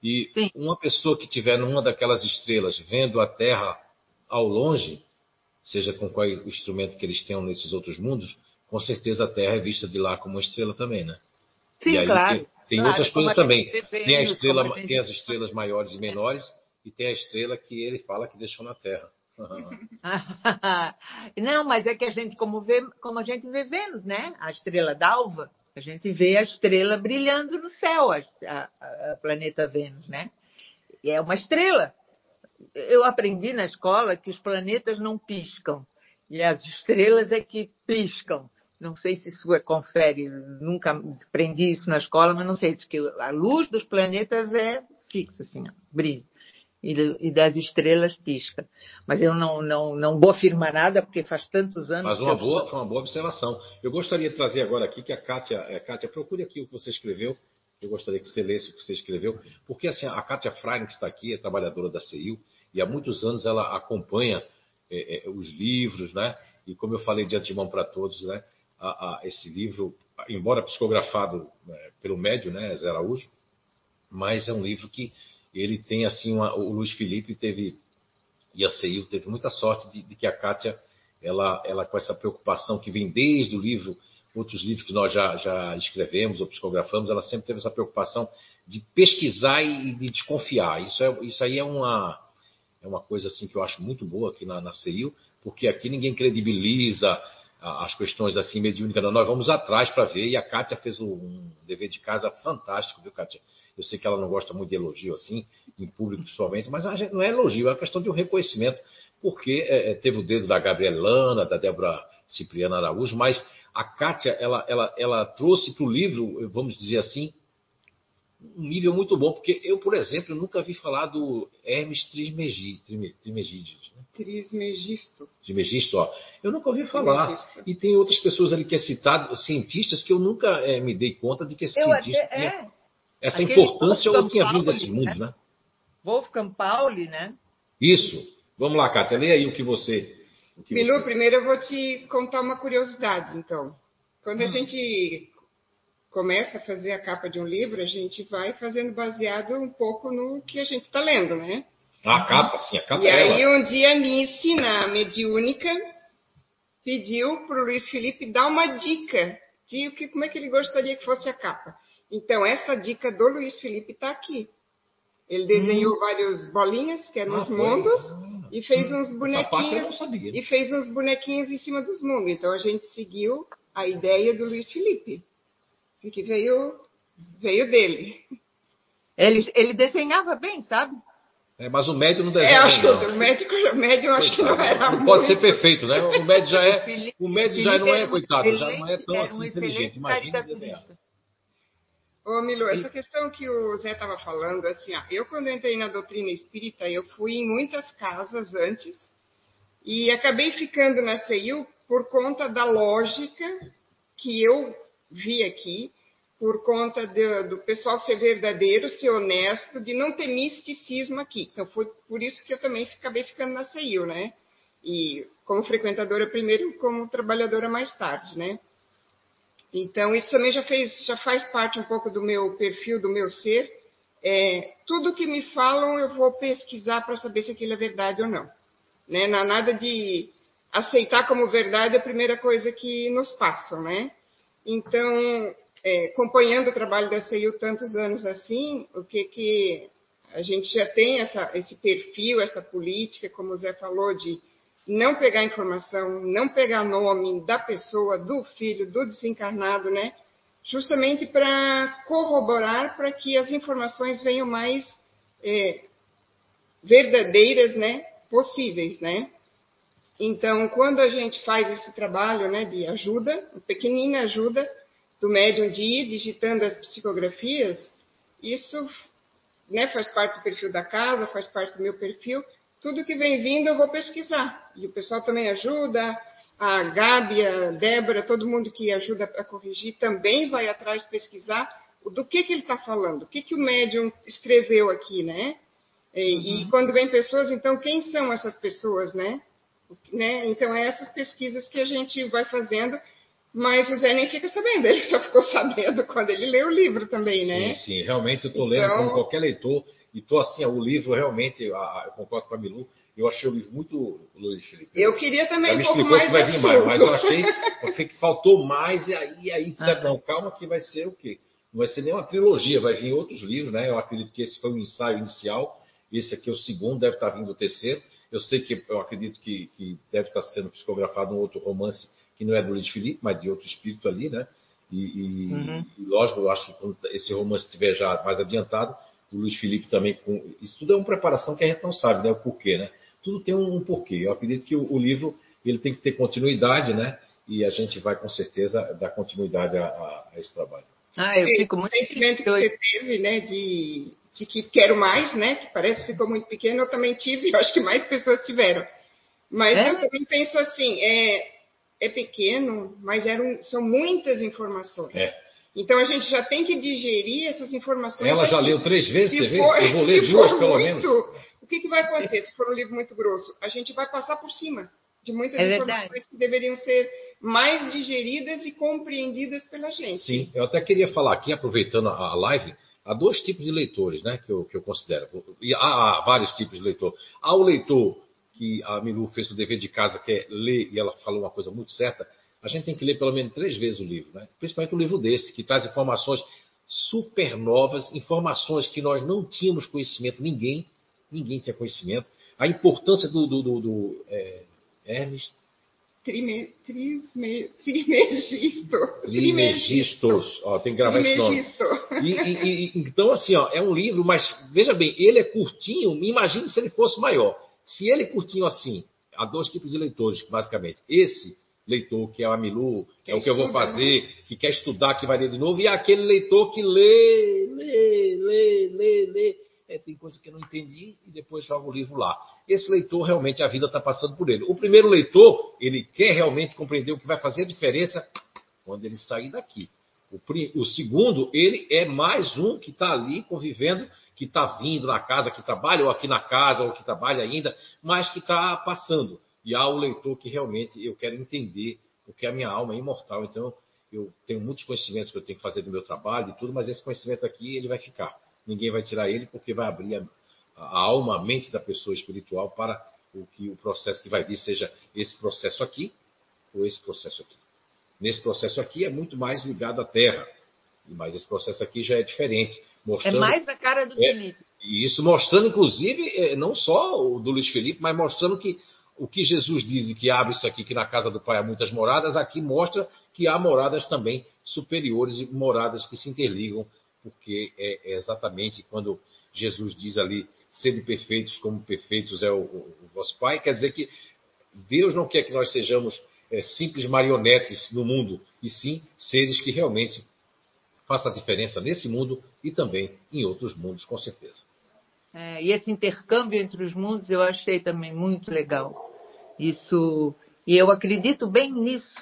E Sim. uma pessoa que estiver numa daquelas estrelas vendo a Terra ao longe, seja com qual instrumento que eles tenham nesses outros mundos, com certeza a Terra é vista de lá como uma estrela também, né? Sim, aí, claro. Tem, tem claro, outras coisas também. Tem, a estrela, gente... tem as estrelas maiores e menores, e tem a estrela que ele fala que deixou na Terra. Não, mas é que a gente, como, vê, como a gente vê Vênus, né? A estrela d'alva, a gente vê a estrela brilhando no céu, a, a, a planeta Vênus, né? E é uma estrela. Eu aprendi na escola que os planetas não piscam e as estrelas é que piscam. Não sei se isso é confere, nunca aprendi isso na escola, mas não sei, diz que a luz dos planetas é fixa, assim, ó, brilha e, das estrelas pisca. Mas eu não, não, não vou afirmar nada, porque faz tantos anos. Mas uma boa, foi uma boa observação. Eu gostaria de trazer agora aqui que a Kátia, a Kátia, procure aqui o que você escreveu. Eu gostaria que você lesse o que você escreveu, porque assim, a Kátia Freire, que está aqui, é trabalhadora da CEIU, e há muitos anos ela acompanha é, é, os livros, né? E como eu falei de antemão para todos, né? A, a, esse livro, embora psicografado é, pelo médio, né, Zé Araújo, mas é um livro que ele tem assim uma, o Luiz Felipe teve e a CEIU teve muita sorte de, de, que a Kátia ela, ela com essa preocupação que vem desde o livro outros livros que nós já, já escrevemos ou psicografamos ela sempre teve essa preocupação de pesquisar e de desconfiar. Isso é isso aí é uma é uma coisa assim que eu acho muito boa aqui na, na CEIU porque aqui ninguém credibiliza as questões assim mediúnicas, nós vamos atrás para ver, e a Kátia fez um dever de casa fantástico, viu, Kátia? Eu sei que ela não gosta muito de elogio assim, em público principalmente, mas não é elogio, é uma questão de um reconhecimento, porque é, é teve o dedo da Gabriela Lana, da Débora Cipriana Araújo, mas a Kátia, ela, ela, ela trouxe para o livro, vamos dizer assim, um nível muito bom, porque eu, por exemplo, nunca vi falar do Hermes Trismegisto. Né? Trismegisto. Trismegisto, ó. Eu nunca ouvi falar. E tem outras pessoas ali que é citado, cientistas, que eu nunca é, me dei conta de que esse eu cientista até, é. essa Aquele importância eu tinha vindo desses mundos, né? né? Wolfgang Pauli, né? Isso. Vamos lá, Kátia, lê aí o que você... O que Bilu, você... primeiro eu vou te contar uma curiosidade, então. Quando hum. a gente começa a fazer a capa de um livro, a gente vai fazendo baseado um pouco no que a gente está lendo, né? A capa, sim, a capa. E aí um dia a Nice, na mediúnica, pediu para o Luiz Felipe dar uma dica de que, como é que ele gostaria que fosse a capa. Então, essa dica do Luiz Felipe está aqui. Ele desenhou hum. várias bolinhas, que eram ah, os mundos, ah. e fez uns bonequinhos. E fez uns bonequinhos em cima dos mundos. Então a gente seguiu a ideia do Luiz Felipe que veio, veio dele. Ele, ele desenhava bem, sabe? É, mas o médio não desenha. É, acho que o médico, o médio acho que não era. Não pode ser perfeito, né? O médio já é. O médio já não é, coitado, já não é tão assim inteligente. Imagina desenhar. Ô, Milo, essa questão que o Zé estava falando, assim, ó, eu quando entrei na doutrina espírita, eu fui em muitas casas antes e acabei ficando na CEIU por conta da lógica que eu vi aqui por conta do pessoal ser verdadeiro, ser honesto, de não ter misticismo aqui. Então, foi por isso que eu também acabei ficando na CEIU, né? E como frequentadora primeiro, como trabalhadora mais tarde, né? Então, isso também já, fez, já faz parte um pouco do meu perfil, do meu ser. É, tudo que me falam, eu vou pesquisar para saber se aquilo é verdade ou não. Né? Não há nada de aceitar como verdade a primeira coisa que nos passam, né? Então, é, acompanhando o trabalho da CEIU tantos anos assim, o que que a gente já tem essa, esse perfil, essa política, como o Zé falou, de não pegar informação, não pegar nome da pessoa, do filho, do desencarnado, né? Justamente para corroborar para que as informações venham mais é, verdadeiras, né? Possíveis, né? Então, quando a gente faz esse trabalho, né, de ajuda, pequenina ajuda, do médium de ir digitando as psicografias, isso né, faz parte do perfil da casa, faz parte do meu perfil. Tudo que vem vindo eu vou pesquisar. E o pessoal também ajuda, a Gabi, a Débora, todo mundo que ajuda a corrigir também vai atrás pesquisar do que, que ele está falando, o que, que o médium escreveu aqui, né? E, uhum. e, quando vem pessoas, então, quem são essas pessoas, né? Né? Então, é essas pesquisas que a gente vai fazendo mas o Zé nem fica sabendo, ele só ficou sabendo quando ele lê o livro também, né? Sim, sim, realmente eu estou então... lendo como qualquer leitor, e estou assim, o livro realmente, eu concordo com a Milu, Eu achei o livro muito, Luiz Felipe. Eu queria também me um pouco explicou mais que vai vir mais, mas eu achei, eu achei que faltou mais, e aí, aí disseram, não, calma que vai ser o quê? Não vai ser nem uma trilogia, vai vir outros livros, né? Eu acredito que esse foi o ensaio inicial, esse aqui é o segundo, deve estar vindo o terceiro. Eu sei que, eu acredito que, que deve estar sendo psicografado um outro romance que não é do Luiz Felipe, mas de outro espírito ali, né? E, e- Uhum. e, lógico, eu acho que quando esse romance estiver já mais adiantado, o Luiz Felipe também com. Isso tudo é uma preparação que a gente não sabe, né? O porquê, né? Tudo tem um, um porquê. Eu acredito que o, o livro ele tem que ter continuidade, né? E a gente vai com certeza dar continuidade a, a- a esse trabalho. Ah, eu fico muito sentimento que você teve, né, de, de que quero mais, né, que parece que ficou muito pequeno, eu também tive, eu acho que mais pessoas tiveram. Mas É? eu também penso assim, é, é pequeno, mas eram, são muitas informações. É. Então a gente já tem que digerir essas informações. Ela já aqui. leu três vezes, Se você vê? for- Eu vou ler duas, pelo muito, menos. O que, que vai acontecer se for um livro muito grosso? A gente vai passar por cima de muitas É verdade. informações que deveriam ser mais digeridas e compreendidas pela gente. Sim, eu até queria falar aqui, aproveitando a live, há dois tipos de leitores, né, que eu, que eu considero. E há, há vários tipos de leitor. Há o leitor que a Milu fez o dever de casa, que é ler, e ela falou uma coisa muito certa, a gente tem que ler pelo menos três vezes o livro, né? principalmente um livro desse, que traz informações super novas, informações que nós não tínhamos conhecimento, ninguém, ninguém tinha conhecimento. A importância do, do, do, do é, Hermes Trime, trisme, trimegisto. Trimegistos, ó, tem que gravar esse nome. Trimegisto. E, e- e- então, assim, ó, é um livro, mas veja bem, ele é curtinho, imagine se ele fosse maior. Se ele é curtinho assim, há dois tipos de leitores, basicamente. Esse leitor, que é o Amilu, que é o que eu vou estuda, fazer, que quer estudar, que vai ler de novo, e aquele leitor que lê, lê, lê, lê, lê. É, tem coisa que eu não entendi e depois joga o livro lá. Esse leitor, realmente, a vida está passando por ele. O primeiro leitor, ele quer realmente compreender o que vai fazer a diferença quando ele sair daqui. O, o segundo, ele é mais um que está ali convivendo, que está vindo na casa, que trabalha ou aqui na casa, ou que trabalha ainda, mas que está passando. E há o leitor que realmente eu quero entender, porque a minha alma é imortal. Então, eu tenho muitos conhecimentos que eu tenho que fazer do meu trabalho e tudo, mas esse conhecimento aqui, ele vai ficar. Ninguém vai tirar ele, porque vai abrir a, a alma, a mente da pessoa espiritual para o que o processo que vai vir seja esse processo aqui ou esse processo aqui. Nesse processo aqui é muito mais ligado à Terra, mas esse processo aqui já é diferente, É mostrando mais a cara do É. Felipe. e isso mostrando, inclusive, eh, não só o do Luiz Felipe, mas mostrando que o que Jesus diz que abre isso aqui, que na casa do Pai há muitas moradas, aqui mostra que há moradas também superiores e moradas que se interligam, porque é, é exatamente quando Jesus diz ali, sede perfeitos como perfeitos é o, o- o vosso Pai, quer dizer que Deus não quer que nós sejamos eh, simples marionetes no mundo, e sim seres que realmente façam a diferença nesse mundo e também em outros mundos, com certeza. É, e esse intercâmbio entre os mundos eu achei também muito legal. Isso, e eu acredito bem nisso,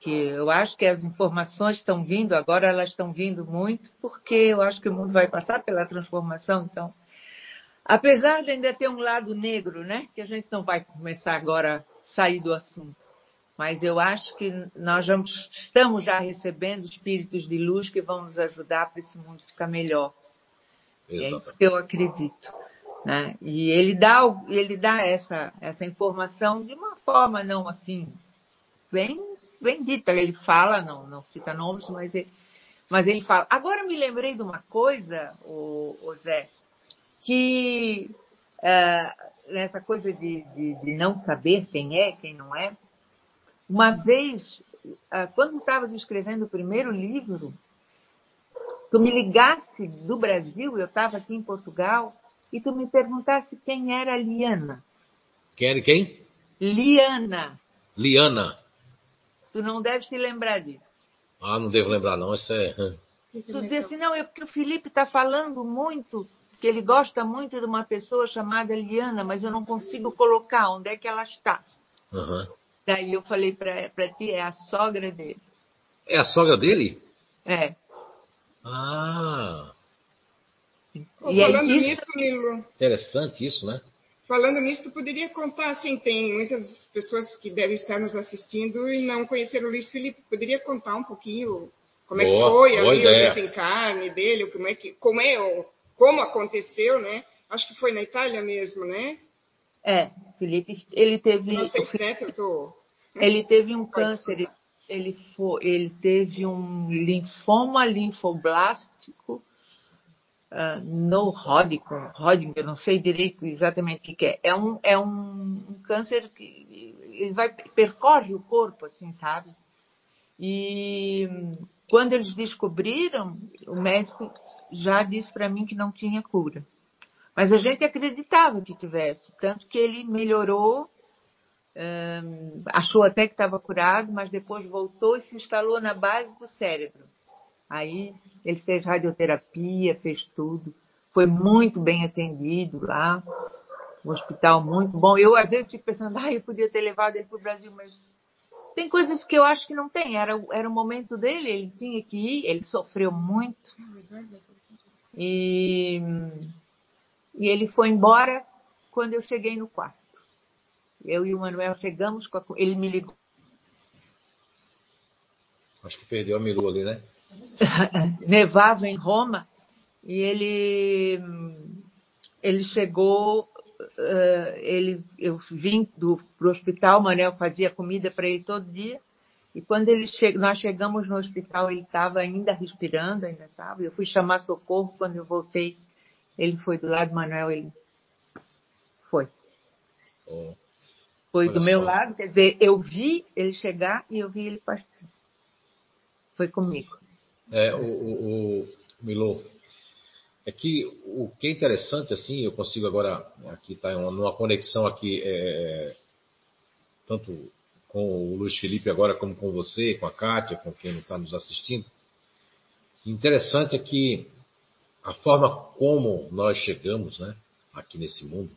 que eu acho que as informações estão vindo, agora elas estão vindo muito, porque eu acho que o mundo vai passar pela transformação, então. Apesar de ainda ter um lado negro, né? Que a gente não vai começar agora a sair do assunto. Mas eu acho que nós vamos, estamos já recebendo espíritos de luz que vão nos ajudar para esse mundo ficar melhor. É isso que eu acredito. Né? E ele dá, ele dá essa, essa informação de uma forma não assim, bem, bem dita. Ele fala, não, não cita nomes, mas ele, mas ele fala. Agora me lembrei de uma coisa, o, Zé, que ah, nessa coisa de, de, de não saber quem é, quem não é. Uma vez, ah, quando estavas escrevendo o primeiro livro, tu me ligasse do Brasil, eu estava aqui em Portugal, e tu me perguntasse quem era a Liana. Quem? quem? Liana, Liana. Tu não deves te lembrar disso. Ah, não devo lembrar, não. Isso é. Tu dizia assim, não, é porque o Felipe está falando muito, que ele gosta muito de uma pessoa chamada Liana, mas eu não consigo colocar onde é que ela está. Aham. Daí eu falei para ti, é a sogra dele. É a sogra dele? É. Ah, Pô, E é falando isso- nisso, Milo, interessante isso, né? Falando nisso, tu poderia contar, assim, tem muitas pessoas que devem estar nos assistindo e não conheceram o Luiz Felipe. Poderia contar um pouquinho como é que Boa, foi boa ali ideia. o desencarne dele, como é que, como é, o- como aconteceu, né? Acho que foi na Itália mesmo, né? É, Felipe, ele teve. Nossa, eu tô... Ele teve um câncer, ele, foi, ele teve um linfoma linfoblástico uh, no Hodgkin, Hodgkin, eu não sei direito exatamente o que é. É um, é um, câncer que ele vai, percorre o corpo, assim, sabe? E quando eles descobriram, o médico já disse para mim que não tinha cura. Mas a gente acreditava que tivesse, tanto que ele melhorou, hum, achou até que estava curado, mas depois voltou e se instalou na base do cérebro. Aí ele fez radioterapia, fez tudo, foi muito bem atendido lá, um hospital muito bom. Eu às vezes fico pensando, ah, eu podia ter levado ele para o Brasil, mas tem coisas que eu acho que não tem. Era, era o momento dele, ele tinha que ir, ele sofreu muito. E, e ele foi embora quando eu cheguei no quarto. Eu e o Manuel chegamos, a, ele me ligou. Acho que perdeu a Milu ali, né? Nevava em Roma e ele, ele chegou uh, ele, eu vim do pro hospital, Manel fazia comida para ele todo dia. E quando ele che nós chegamos no hospital, ele estava ainda respirando, ainda estava. Eu fui chamar socorro, quando eu voltei, ele foi do lado do Manuel, ele foi. Oh. Foi do meu lado, quer dizer, eu vi ele chegar e eu vi ele partir. Foi comigo. É, o, o, o Milô, é que o que é interessante, assim, eu consigo agora, aqui está numa conexão aqui, é, tanto com o Luiz Felipe agora, como com você, com a Kátia, com quem está nos assistindo. Interessante é que a forma como nós chegamos, né, aqui nesse mundo,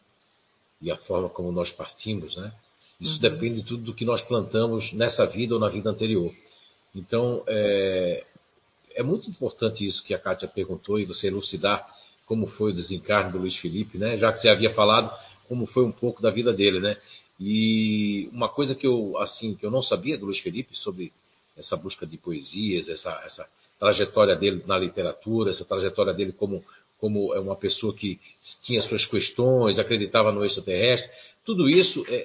e a forma como nós partimos, né, isso uhum. depende tudo do que nós plantamos nessa vida ou na vida anterior. Então, é, é muito importante isso que a Kátia perguntou e você elucidar como foi o desencarne do Luiz Felipe, né? Já que você havia falado como foi um pouco da vida dele, né? E uma coisa que eu assim que eu não sabia do Luiz Felipe sobre essa busca de poesias, essa, essa trajetória dele na literatura, essa trajetória dele como como é uma pessoa que tinha suas questões, acreditava no extraterrestre, tudo isso é,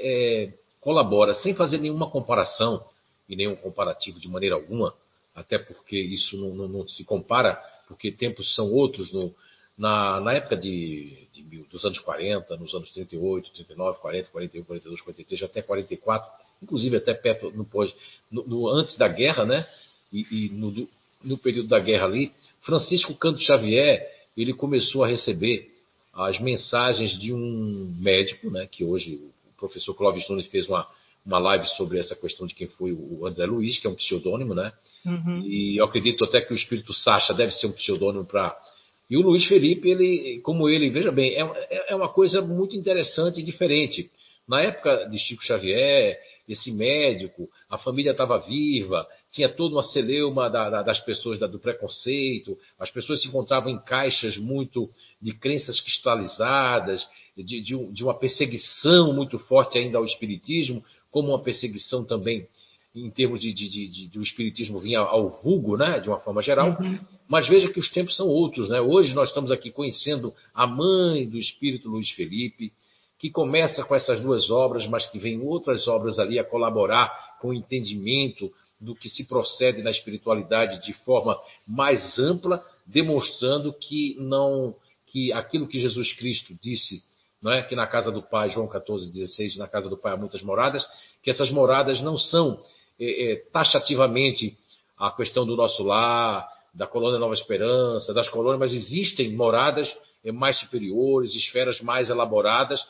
é, colabora sem fazer nenhuma comparação e nenhum comparativo de maneira alguma até porque isso não, não, não se compara, porque tempos são outros. No, na, na época de, de, dos anos 40, nos anos 38, 39, 40, 41, 42, 43, até 44, inclusive até perto, no, no, no antes da guerra, né? E, e no, no período da guerra ali, Francisco Canto Xavier, ele começou a receber as mensagens de um médico, né? Que hoje o professor Clóvis Nunes fez uma, uma live sobre essa questão de quem foi o André Luiz, que é um pseudônimo, né? Uhum. E eu acredito até que o espírito Sacha deve ser um pseudônimo para. E o Luiz Felipe, ele, como ele, veja bem, é, é uma coisa muito interessante e diferente. Na época de Chico Xavier, esse médico, a família estava viva, tinha toda uma celeuma da, da, das pessoas da, do preconceito, as pessoas se encontravam em caixas muito de crenças cristalizadas, de, de, de uma perseguição muito forte ainda ao espiritismo, como uma perseguição também em termos de, de, de, de o espiritismo vinha ao vulgo, né, de uma forma geral. Uhum. Mas veja que os tempos são outros, né? Hoje nós estamos aqui conhecendo a mãe do espírito Luiz Felipe, que começa com essas duas obras, mas que vem outras obras ali a colaborar com o entendimento do que se procede na espiritualidade de forma mais ampla, demonstrando que não que aquilo que Jesus Cristo disse, é, que na casa do Pai, João 14, 16, na casa do Pai há muitas moradas, que essas moradas não são é, é, taxativamente a questão do nosso lar, da colônia Nova Esperança, das colônias, mas existem moradas é, mais superiores, esferas mais elaboradas,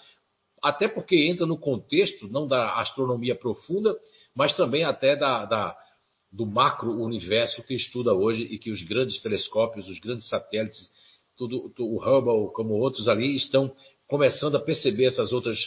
até porque entra no contexto não da astronomia profunda, mas também até da, da do macro-universo que estuda hoje e que os grandes telescópios, os grandes satélites, tudo, o Hubble, como outros ali, estão começando a perceber essas outras,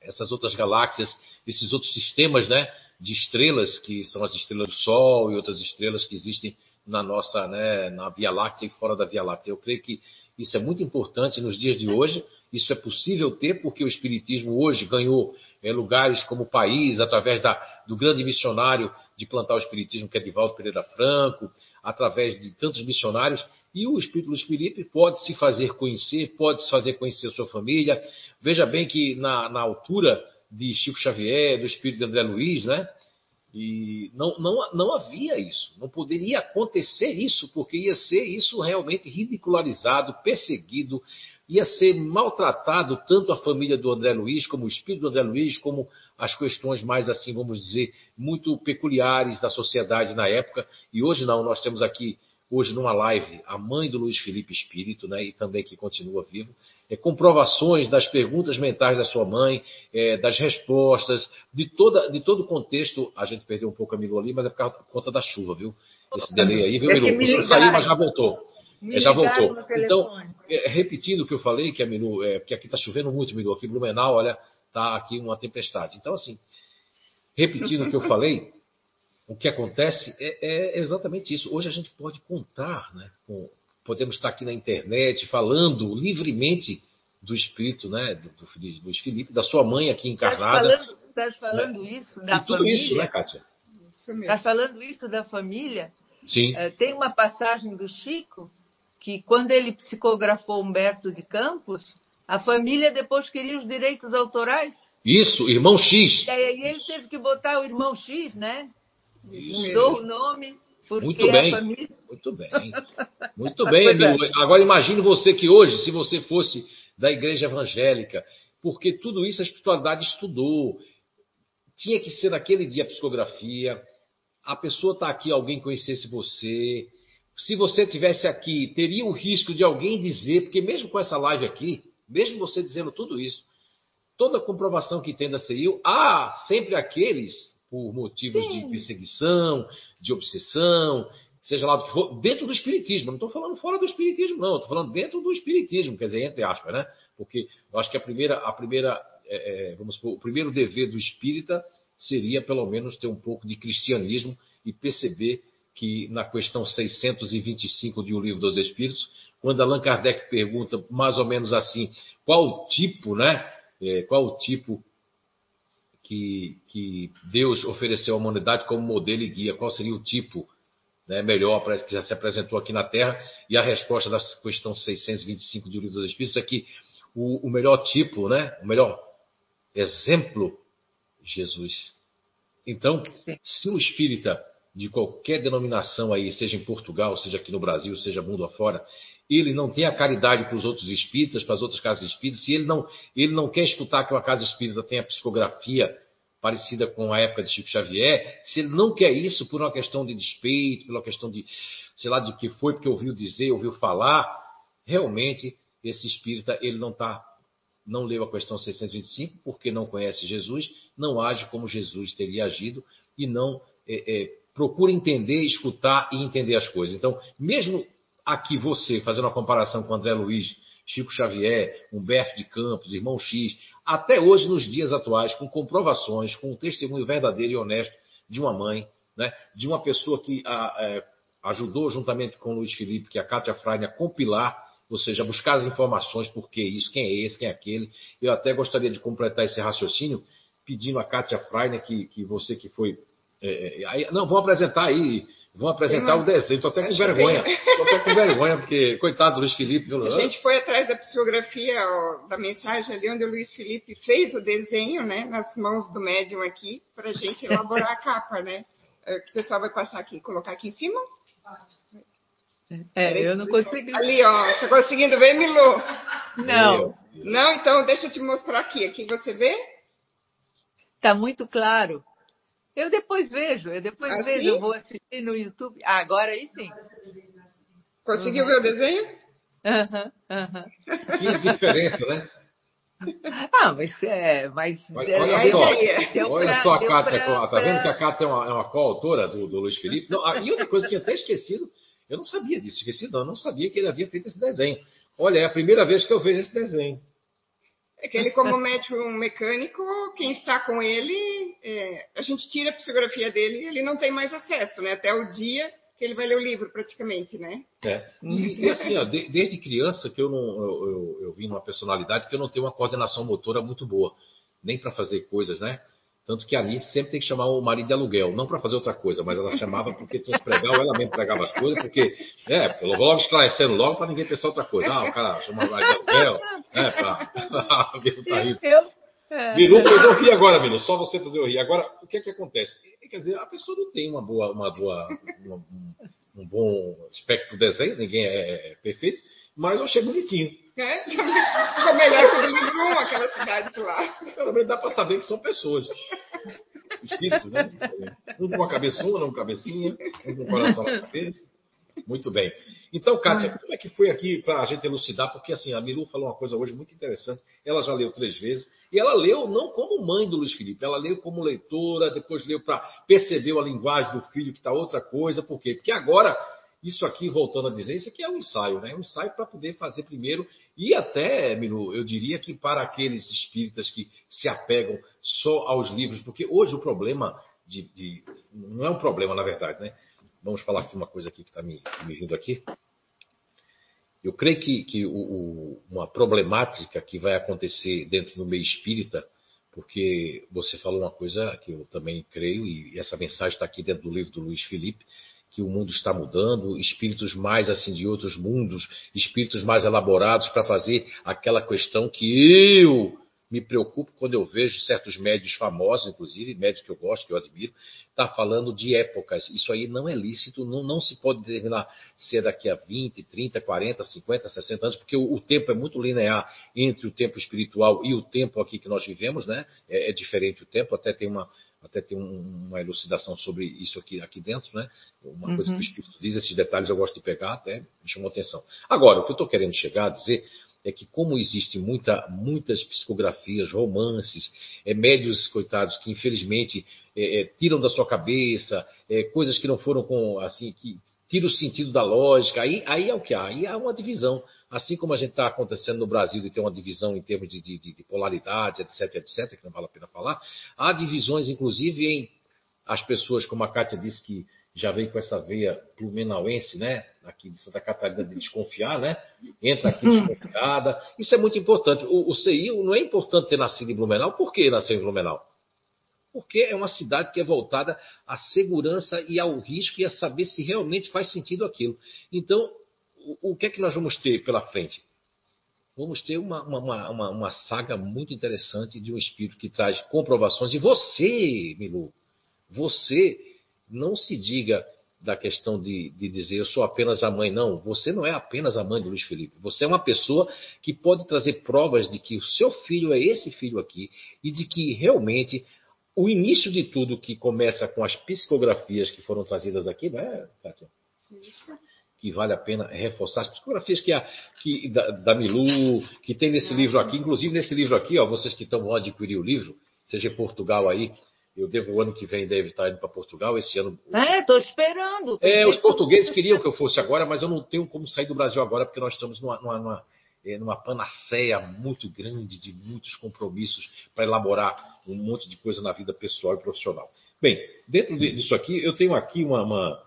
essas outras galáxias, esses outros sistemas né, de estrelas, que são as estrelas do Sol e outras estrelas que existem na nossa, né, na Via Láctea e fora da Via Láctea. Eu creio que isso é muito importante nos dias de hoje. Isso é possível ter porque o Espiritismo hoje ganhou é, lugares como país através da, do grande missionário de plantar o Espiritismo, que é Divaldo Pereira Franco, através de tantos missionários. E o Espírito Luiz Felipe pode se fazer conhecer, pode se fazer conhecer a sua família. Veja bem que na, na altura de Chico Xavier, do Espírito de André Luiz, né? E não, não, não havia isso, não poderia acontecer isso, porque ia ser isso realmente ridicularizado, perseguido, ia ser maltratado tanto a família do André Luiz, como o espírito do André Luiz, como as questões mais, assim, vamos dizer, muito peculiares da sociedade na época. E hoje não, nós temos aqui hoje numa live a mãe do Luiz Felipe Espírito, né, e também que continua vivo, é, comprovações das perguntas mentais da sua mãe, é, das respostas, de, toda, de todo o contexto. A gente perdeu um pouco a Milu ali, mas é por conta da chuva, viu? Esse delay aí, viu, Milu? Você saiu, mas já voltou. É, já voltou. Então, é, repetindo o que eu falei, que a Milu, é, que aqui está chovendo muito, Milu, aqui em Blumenau, olha, está aqui uma tempestade. Então, assim, repetindo o que eu falei, o que acontece é, é, exatamente isso. Hoje a gente pode contar, né? Com, podemos estar aqui na internet falando livremente do espírito, né? Do, do Luiz Felipe, da sua mãe aqui encarnada. Estás falando, estás falando né? isso da e tudo família? isso, né, Kátia? Estás falando isso da família? Sim. É, tem uma passagem do Chico que quando ele psicografou Humberto de Campos, a família depois queria os direitos autorais. Isso, irmão X. E aí ele teve que botar o irmão X, né? Mudou o nome. Muito bem, família... muito bem, muito bem, é. Agora imagine você que hoje, se você fosse da igreja evangélica, porque tudo isso a espiritualidade estudou, tinha que ser naquele dia a psicografia, a pessoa está aqui, alguém conhecesse você, se você tivesse aqui, teria o risco de alguém dizer, porque mesmo com essa live aqui, mesmo você dizendo tudo isso, toda comprovação que tem da CIU, há sempre aqueles por motivos Sim. de perseguição, de obsessão, seja lá do que for, dentro do espiritismo. Não estou falando fora do espiritismo, não. Estou falando dentro do espiritismo, quer dizer, entre aspas, né? Porque eu acho que a primeira, a primeira, é, é, vamos supor, o primeiro dever do espírita seria pelo menos ter um pouco de cristianismo e perceber que na questão 625 de O Livro dos Espíritos, quando Allan Kardec pergunta mais ou menos assim, qual o tipo, né? É, qual o tipo que, que Deus ofereceu à humanidade como modelo e guia? Qual seria o tipo né, melhor para que já se apresentou aqui na Terra? E a resposta da questão 625 do Livro dos Espíritos é que o, o melhor tipo, né, o melhor exemplo, Jesus. Então, se o espírita de qualquer denominação aí, seja em Portugal, seja aqui no Brasil, seja mundo afora, ele não tem a caridade para os outros espíritas, para as outras casas espíritas, se ele não, ele não quer escutar que uma casa espírita tenha psicografia parecida com a época de Chico Xavier, se ele não quer isso por uma questão de despeito, por uma questão de, sei lá, de que foi porque ouviu dizer, ouviu falar, realmente esse espírita ele não está não leu a questão 625 porque não conhece Jesus, não age como Jesus teria agido e não é, é, procura entender, escutar e entender as coisas. Então, mesmo aqui você, fazendo uma comparação com André Luiz, Chico Xavier, Humberto de Campos, Irmão X, até hoje, nos dias atuais, com comprovações, com um testemunho verdadeiro e honesto de uma mãe, né, de uma pessoa que a, é, ajudou, juntamente com o Luiz Felipe, que a Cátia Freire, a compilar, ou seja, buscar as informações, por que isso, quem é esse, quem é aquele. Eu até gostaria de completar esse raciocínio, pedindo a Cátia Freire, que, que você que foi. É, é não, vamos apresentar aí Vão apresentar uma... o desenho. Estou até com vergonha. Estou até com vergonha, porque, coitado do Luiz Felipe. A gente foi atrás da psicografia, ó, da mensagem ali, onde o Luiz Felipe fez o desenho, né, nas mãos do médium aqui, para a gente elaborar a capa, né? É, o pessoal vai passar aqui, colocar aqui em cima? É, eu não consigo. Ali, ó, está conseguindo ver, Milu? Não. Não, então deixa eu te mostrar aqui. Aqui você vê? Está muito claro. Eu depois vejo, eu depois assim? vejo, eu vou assistir no YouTube. Ah, agora aí sim. Conseguiu uhum. ver o desenho? Aham, uhum, aham. Uhum. Que diferença, né? Ah, mas é. Mas, olha, olha só, olha pra, só a Cátia, pra, tá vendo que a Cátia é uma, é uma coautora do, do Luiz Felipe? Não, e outra coisa, eu tinha até esquecido, eu não sabia disso, esqueci não, eu não sabia que ele havia feito esse desenho. Olha, é a primeira vez que eu vejo esse desenho. É que ele, como médium mecânico, quem está com ele, é, a gente tira a psicografia dele e ele não tem mais acesso, né? Até o dia que ele vai ler o livro, praticamente, né? É. E, assim, ó, de, desde criança que eu não, eu, eu, eu vim numa personalidade que eu não tenho uma coordenação motora muito boa, nem para fazer coisas, né? Tanto que a Alice sempre tem que chamar o marido de aluguel, não para fazer outra coisa, mas ela chamava porque tinha que pregar, ou ela mesmo pregava as coisas, porque, é, eu vou logo esclarecendo logo para ninguém pensar outra coisa. Ah, o cara chama o marido de aluguel, é, pra. tá rindo. Eu, é. Fez eu rir agora, Milu, só você fazer eu rir. Agora, o que é que acontece? Quer dizer, a pessoa não tem uma boa, uma boa, uma, um bom aspecto do desenho, ninguém é, é perfeito, mas eu achei bonitinho. É, ficou melhor que o livro 1, aquela cidade lá. Pelo menos dá para saber que são pessoas. Espíritos, né? Um com a cabeçona, um cabecinha, um com o coração na cabeça. Muito bem. Então, Kátia, como é que foi aqui para a gente elucidar? Porque assim, a Milu falou uma coisa hoje muito interessante. Ela já leu três vezes. E ela leu não como mãe do Luiz Felipe, ela leu como leitora, depois leu para perceber a linguagem do filho, que está outra coisa. Por quê? Porque agora isso aqui, voltando a dizer, isso aqui é um ensaio, né? É um ensaio para poder fazer primeiro, e até, Milu, eu diria que para aqueles espíritas que se apegam só aos livros, porque hoje o problema de, de não é um problema, na verdade, né? Vamos falar aqui uma coisa aqui que está me, me, vindo aqui. Eu creio que, que o, o, uma problemática que vai acontecer dentro do meio espírita, porque você falou uma coisa que eu também creio, e essa mensagem está aqui dentro do livro do Luiz Felipe, que o mundo está mudando, espíritos mais assim de outros mundos, espíritos mais elaborados para fazer aquela questão que eu me preocupo quando eu vejo certos médios famosos, inclusive médios que eu gosto, que eu admiro, tá falando de épocas. Isso aí não é lícito, não, não se pode determinar se é daqui a 20, 30, 40, 50, 60 anos, porque o, o tempo é muito linear entre o tempo espiritual e o tempo aqui que nós vivemos, né? É, é diferente o tempo, até tem uma, até tem um, uma elucidação sobre isso aqui, aqui dentro, né? Uma uhum. coisa que o Espírito diz, esses detalhes eu gosto de pegar, até me chamou atenção. Agora, o que eu estou querendo chegar a dizer é que como existem muita, muitas psicografias, romances, é, médios, coitados, que infelizmente é, é, tiram da sua cabeça, é, coisas que não foram com, assim, que tira o sentido da lógica, aí, aí é o que há, aí há uma divisão. Assim como a gente está acontecendo no Brasil de ter uma divisão em termos de, de, de, polaridades, etc, etc, que não vale a pena falar, há divisões, inclusive, em as pessoas, como a Kátia disse que já veio com essa veia plumenauense, né? Aqui de Santa Catarina, de desconfiar, né? Entra aqui desconfiada. Isso é muito importante. O, o CI não é importante ter nascido em Blumenau. Por que nasceu em Blumenau? porque é uma cidade que é voltada à segurança e ao risco e a saber se realmente faz sentido aquilo. Então, o, o que é que nós vamos ter pela frente? Vamos ter uma, uma, uma, uma, saga muito interessante de um espírito que traz comprovações. E você, Milu, você não se diga da questão de, de, dizer eu sou apenas a mãe. Não, você não é apenas a mãe do Luiz Felipe. Você é uma pessoa que pode trazer provas de que o seu filho é esse filho aqui e de que realmente o início de tudo que começa com as psicografias que foram trazidas aqui, não é, Kátia? Isso. Que vale a pena reforçar as psicografias que, a, que da, da, Milu, que tem nesse livro aqui, inclusive nesse livro aqui, ó, vocês que estão vão adquirir o livro, seja em Portugal aí, eu devo o ano que vem deve estar indo para Portugal. Esse ano. É, estou esperando. É, os portugueses queriam que eu fosse agora, mas eu não tenho como sair do Brasil agora porque nós estamos numa, numa, numa é, numa panaceia muito grande de muitos compromissos para elaborar um monte de coisa na vida pessoal e profissional. Bem, dentro disso aqui, eu tenho aqui uma. uma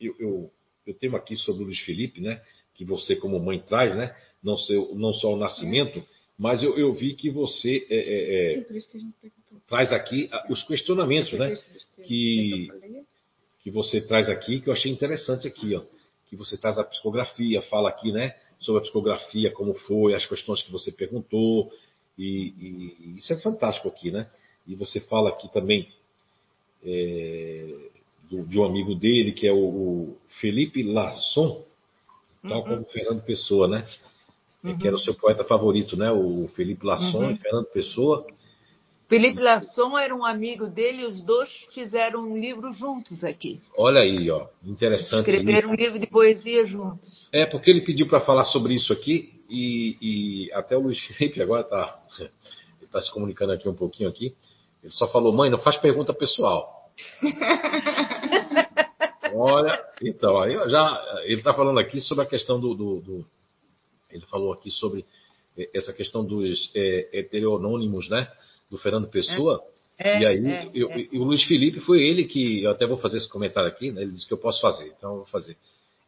eu, eu, eu, tenho aqui sobre o Luiz Felipe, né? Que você, como mãe, traz, né? Não, seu, não só o nascimento, mas eu, eu vi que você é, é, é, traz aqui os questionamentos, né? Que, que você traz aqui, que eu achei interessante aqui, ó. Que você traz a psicografia, fala aqui, né? sobre a psicografia, como foi, as questões que você perguntou. E, e isso é fantástico aqui, né? E você fala aqui também é, do, de um amigo dele, que é o, o Felipe Lasson, tal uhum. como Fernando Pessoa, né? Uhum. Que era o seu poeta favorito, né? O Felipe Lasson uhum. e Fernando Pessoa. Felipe Lasson era um amigo dele, os dois fizeram um livro juntos aqui. Olha aí, ó, interessante. Escreveram um livro de poesia juntos. É, porque ele pediu para falar sobre isso aqui e, e, até o Luiz Felipe agora está tá se comunicando aqui um pouquinho aqui. Ele só falou, mãe, não faz pergunta pessoal. Olha, então, aí já ele está falando aqui sobre a questão do, do, do, ele falou aqui sobre essa questão dos é, heteronônimos, né? do Fernando Pessoa. É, e aí, é, eu, é. o Luiz Felipe foi ele que, eu até vou fazer esse comentário aqui, né, ele disse que eu posso fazer, então eu vou fazer.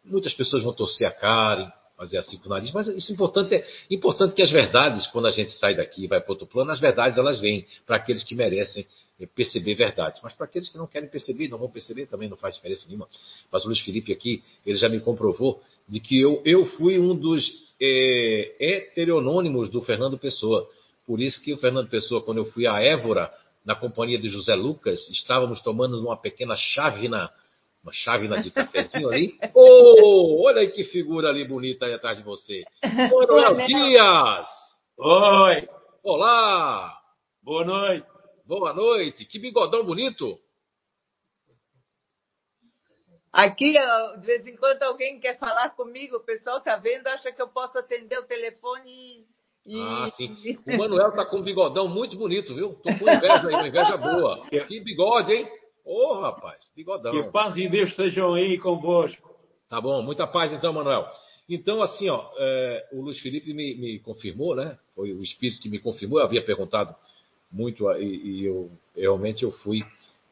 Muitas pessoas vão torcer a cara, fazer assim com o nariz, mas isso é importante, é importante que as verdades, quando a gente sai daqui e vai para outro plano, as verdades elas vêm para aqueles que merecem é, perceber verdades. Mas para aqueles que não querem perceber, não vão perceber, também não faz diferença nenhuma. Mas o Luiz Felipe aqui, ele já me comprovou de que eu, eu fui um dos é, heteronônimos do Fernando Pessoa. Por isso que o Fernando Pessoa, quando eu fui a Évora, na companhia de José Lucas, estávamos tomando uma pequena chávena, uma chávena de cafezinho ali. Oh, olha aí que figura ali bonita aí atrás de você. Manuel Dias! Oi! Olá! Boa noite! Boa noite! Que bigodão bonito! Aqui, de vez em quando, alguém quer falar comigo, o pessoal está vendo, acha que eu posso atender o telefone e. Ah, sim. O Manuel está com um bigodão muito bonito, viu? Estou com inveja aí, uma inveja boa. Que bigode, hein? Ô, oh, rapaz, bigodão. Que paz e Deus estejam aí convosco. Tá bom, muita paz então, Manuel. Então, assim, ó, é, o Luiz Felipe me, me, confirmou, né? Foi o espírito que me confirmou. Eu havia perguntado muito e, e eu realmente eu fui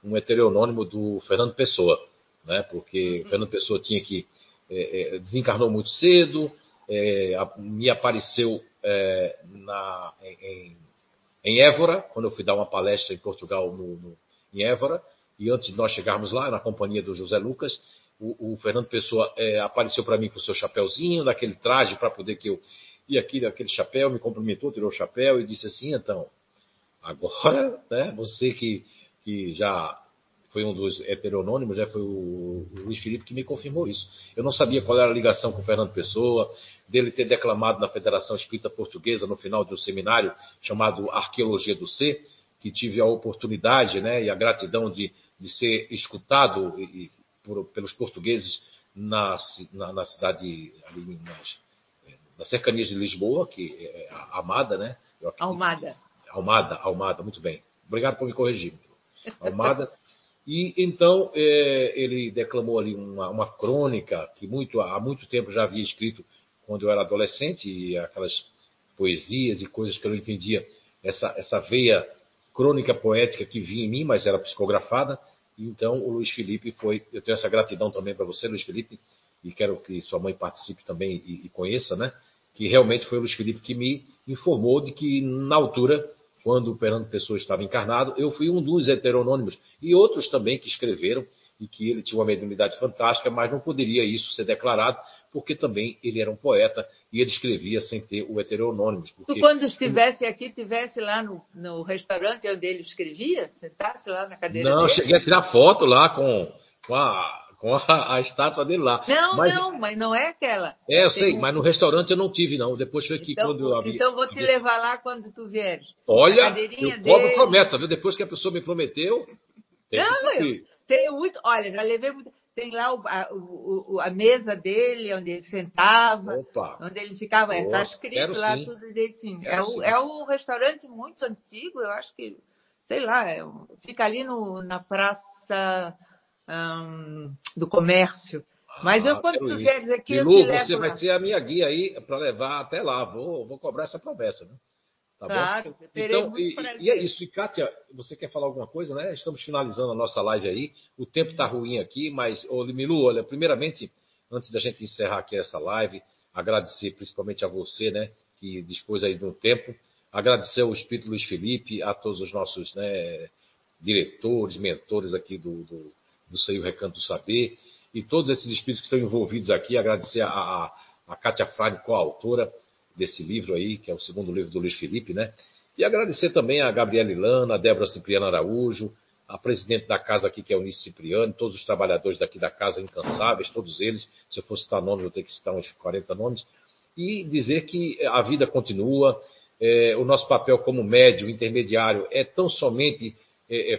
um heteronônimo do Fernando Pessoa né? porque Fernando Pessoa tinha que é, é, desencarnou muito cedo, é, me apareceu é, na, em, em, Évora, quando eu fui dar uma palestra em Portugal, no, no, em Évora, e antes de nós chegarmos lá, na companhia do José Lucas, o, o Fernando Pessoa é, apareceu para mim com o seu chapéuzinho, daquele traje, para poder que eu. E aqui, aquele chapéu, me cumprimentou, tirou o chapéu e disse assim: então, agora, né, você que, que já foi um dos heteronônimos, já foi o, Luiz Felipe que me confirmou isso. Eu não sabia qual era a ligação com o Fernando Pessoa, dele ter declamado na Federação Espírita Portuguesa no final de um seminário chamado Arqueologia do Ser, que tive a oportunidade né, e a gratidão de, de ser escutado e, por, pelos portugueses na, na, na cidade, ali nas, nas cercanias de Lisboa, que é Amada, né? Almada. Almada, Almada, muito bem. Obrigado por me corrigir. Almada. E então é, ele declamou ali uma, uma, crônica que muito, há muito tempo já havia escrito quando eu era adolescente, e aquelas poesias e coisas que eu não entendia, essa, essa veia crônica poética que vinha em mim, mas era psicografada. Então o Luiz Felipe foi. Eu tenho essa gratidão também para você, Luiz Felipe, e quero que sua mãe participe também e, e conheça, né? Que realmente foi o Luiz Felipe que me informou de que, na altura, quando o Fernando Pessoa estava encarnado, eu fui um dos heteronônimos e outros também que escreveram e que ele tinha uma mediunidade fantástica, mas não poderia isso ser declarado, porque também ele era um poeta e ele escrevia sem ter o heteronônimo. Porque... Tu, quando estivesse aqui, estivesse lá no, no, restaurante onde ele escrevia, sentasse lá na cadeira Não, dele? cheguei a tirar foto lá com, com a com a, a, estátua dele lá. Não, mas, não, mas não é aquela. É, eu sei, mas no restaurante eu não tive, não. Depois foi aqui então, quando eu havia. Então vou te levar lá quando tu vieres. Olha, eu cobro dele... promessa, viu? Depois que a pessoa me prometeu. não, eu tenho muito. Olha, já levei muito. Tem lá o, a, o, a, mesa dele, onde ele sentava, Opa. onde ele ficava. Está escrito lá sim. tudo direitinho. é, o, é um restaurante muito antigo, eu acho que, sei lá, é, fica ali no, na praça do comércio. Mas eu, ah, quando tu vieres aqui, Pilu, eu te levo você vai ser a minha guia aí para levar até lá. Vou, vou cobrar essa promessa, né? Tá claro, bom? então, e, e, é isso. E, Kátia, você quer falar alguma coisa, né? Estamos finalizando a nossa live aí. O tempo está ruim aqui, mas, ô, Milu, olha, primeiramente, antes da gente encerrar aqui essa live, agradecer principalmente a você, né? Que dispôs aí de um tempo. Agradecer ao Espírito Luiz Felipe, a todos os nossos né, diretores, mentores aqui do, do do Seio Recanto do Saber, e todos esses espíritos que estão envolvidos aqui, agradecer a, a, a Kátia Frade, coautora desse livro aí, que é o segundo livro do Luiz Felipe, né? E agradecer também a Gabriela Ilana, a Débora Cipriano Araújo, a presidente da casa aqui, que é a Unice Cipriano, todos os trabalhadores daqui da casa incansáveis, todos eles. Se eu for citar nomes, vou ter que citar uns 40 nomes. E dizer que a vida continua, é, o nosso papel como médio, intermediário, é tão somente é, é,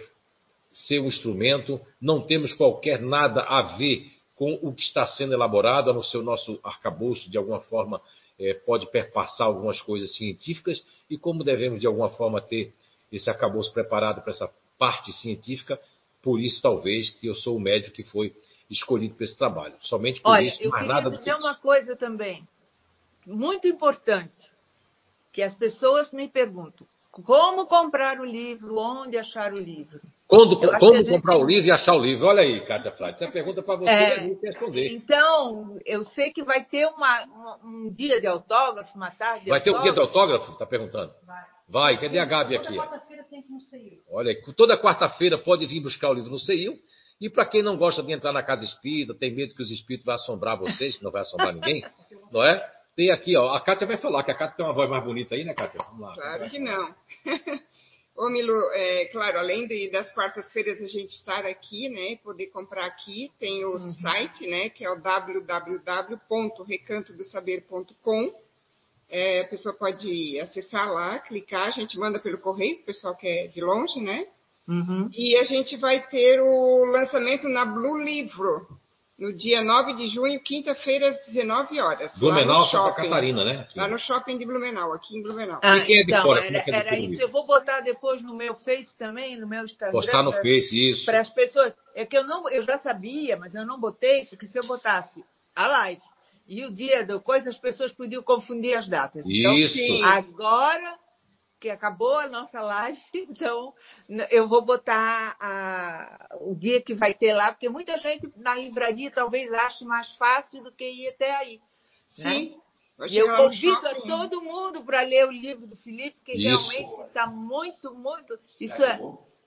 ser um instrumento, não temos qualquer nada a ver com o que está sendo elaborado, a não ser o nosso arcabouço, de alguma forma, é, pode perpassar algumas coisas científicas, e como devemos, de alguma forma, ter esse arcabouço preparado para essa parte científica, por isso, talvez, que eu sou o médico que foi escolhido para esse trabalho. Somente por Olha, isso, mais nada do que dizer uma coisa também, muito importante, que as pessoas me perguntam, como comprar o livro, onde achar o livro? Quando, como gente... comprar o livro e achar o livro? Olha aí, Kátia Flávia, essa é pergunta para você é, a gente responder. Então, eu sei que vai ter uma, uma, um dia de autógrafo, uma tarde de Vai autógrafo. ter um dia de autógrafo? Está perguntando? Vai. Vai, cadê a Gabi aqui? Toda quarta-feira tem que ir no CEIU. Olha, toda quarta-feira pode vir buscar o livro no CEIU. E para quem não gosta de entrar na casa espírita, tem medo que os espíritos vão assombrar vocês, que não vai assombrar ninguém, não é? Tem aqui, ó. A Kátia vai falar, que a Kátia tem uma voz mais bonita aí, né, Kátia? Vamos lá. Claro que não. Ô, Milo, é, claro, além de, das quartas-feiras a gente estar aqui, né, e poder comprar aqui, tem o uhum. site, né, que é o www.recantodosaber.com. É, a pessoa pode acessar lá, clicar, a gente manda pelo correio, o pessoal que é de longe, né? Uhum. E a gente vai ter o lançamento na Blue Livro, no dia 9 de junho, quinta-feira, às 19 horas. Blumenau, Santa Catarina, né? Aqui. Lá no shopping de Blumenau, aqui em Blumenau. Ah, e quem é de então, fora? Era, é é era isso. Eu vou botar depois no meu Face também, no meu Instagram. Postar no Face, isso. Para as pessoas. É que eu não, eu já sabia, mas eu não botei, porque se eu botasse a live e o dia da coisa, as pessoas podiam confundir as datas. Então, isso. agora que acabou a nossa live, então eu vou botar a, o dia que vai ter lá, porque muita gente na livraria talvez ache mais fácil do que ir até aí. Né? Sim. Né? E eu convido a todo mundo para ler o livro do Felipe, que isso. realmente está muito, muito. Isso é,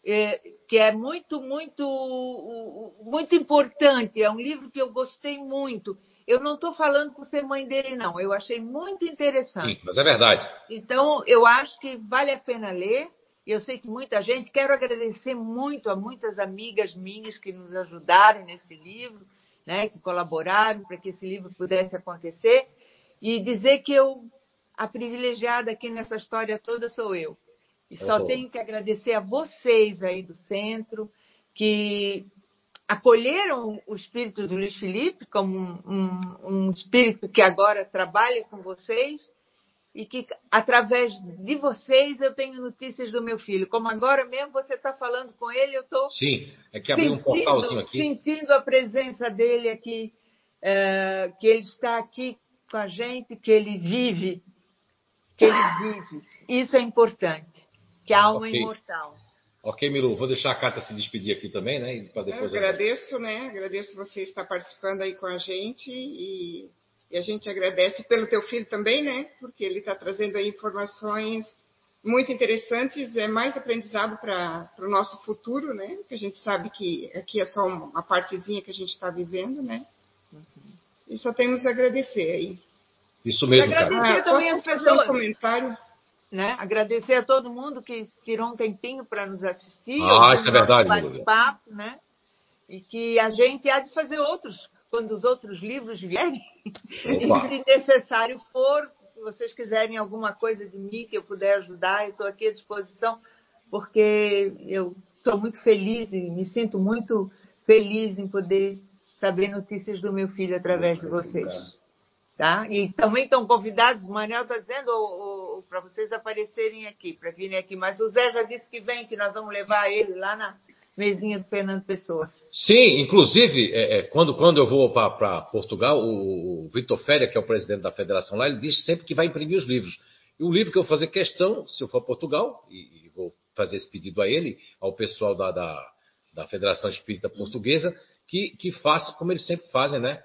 é, que é muito, muito, muito importante. É um livro que eu gostei muito. Eu não estou falando por ser mãe dele, não. Eu achei muito interessante. Sim, mas é verdade. Então, eu acho que vale a pena ler. Eu sei que muita gente. Quero agradecer muito a muitas amigas minhas que nos ajudaram nesse livro, né, que colaboraram para que esse livro pudesse acontecer. E dizer que eu, a privilegiada aqui nessa história toda sou eu. E só oh. tenho que agradecer a vocês aí do centro, que acolheram o espírito do Luiz Felipe como um, um, um, espírito que agora trabalha com vocês e que através de vocês eu tenho notícias do meu filho. Como agora mesmo você está falando com ele, eu estou sim é que abriu um portalzinho aqui sentindo a presença dele aqui, é, que ele está aqui com a gente, que ele vive, que ele vive. Isso é importante, que a alma okay. é imortal. Ok, Milu, vou deixar a Cátia se despedir aqui também, né? depois eu agradeço, né? Agradeço você estar participando aí com a gente e, e a gente agradece pelo teu filho também, né? Porque ele está trazendo aí informações muito interessantes, é mais aprendizado para o nosso futuro, né? Que a gente sabe que aqui é só uma partezinha que a gente está vivendo, né? Uhum. E só temos a agradecer aí. Isso mesmo, Agradecer ah, também as pessoas. Um comentário. Né? Agradecer a todo mundo que tirou um tempinho para nos assistir. Ah, isso é verdade, papo, né? E que a gente há de fazer outros, quando os outros livros vierem. e se necessário for, se vocês quiserem alguma coisa de mim que eu puder ajudar, eu estou aqui à disposição, porque eu sou muito feliz e me sinto muito feliz em poder saber notícias do meu filho através de vocês. Tá? E também estão convidados, o Manel está dizendo para vocês aparecerem aqui, para virem aqui. Mas o Zé já disse que vem, que nós vamos levar ele lá na mesinha do Fernando Pessoa. Sim, inclusive, é, é, quando, quando eu vou para Portugal, o, o Vitor Féria, que é o presidente da federação lá, ele diz sempre que vai imprimir os livros. E o livro que eu vou fazer questão, se eu for a Portugal, e, e vou fazer esse pedido a ele, ao pessoal da, da, da Federação Espírita Portuguesa, que, que faça como eles sempre fazem, né?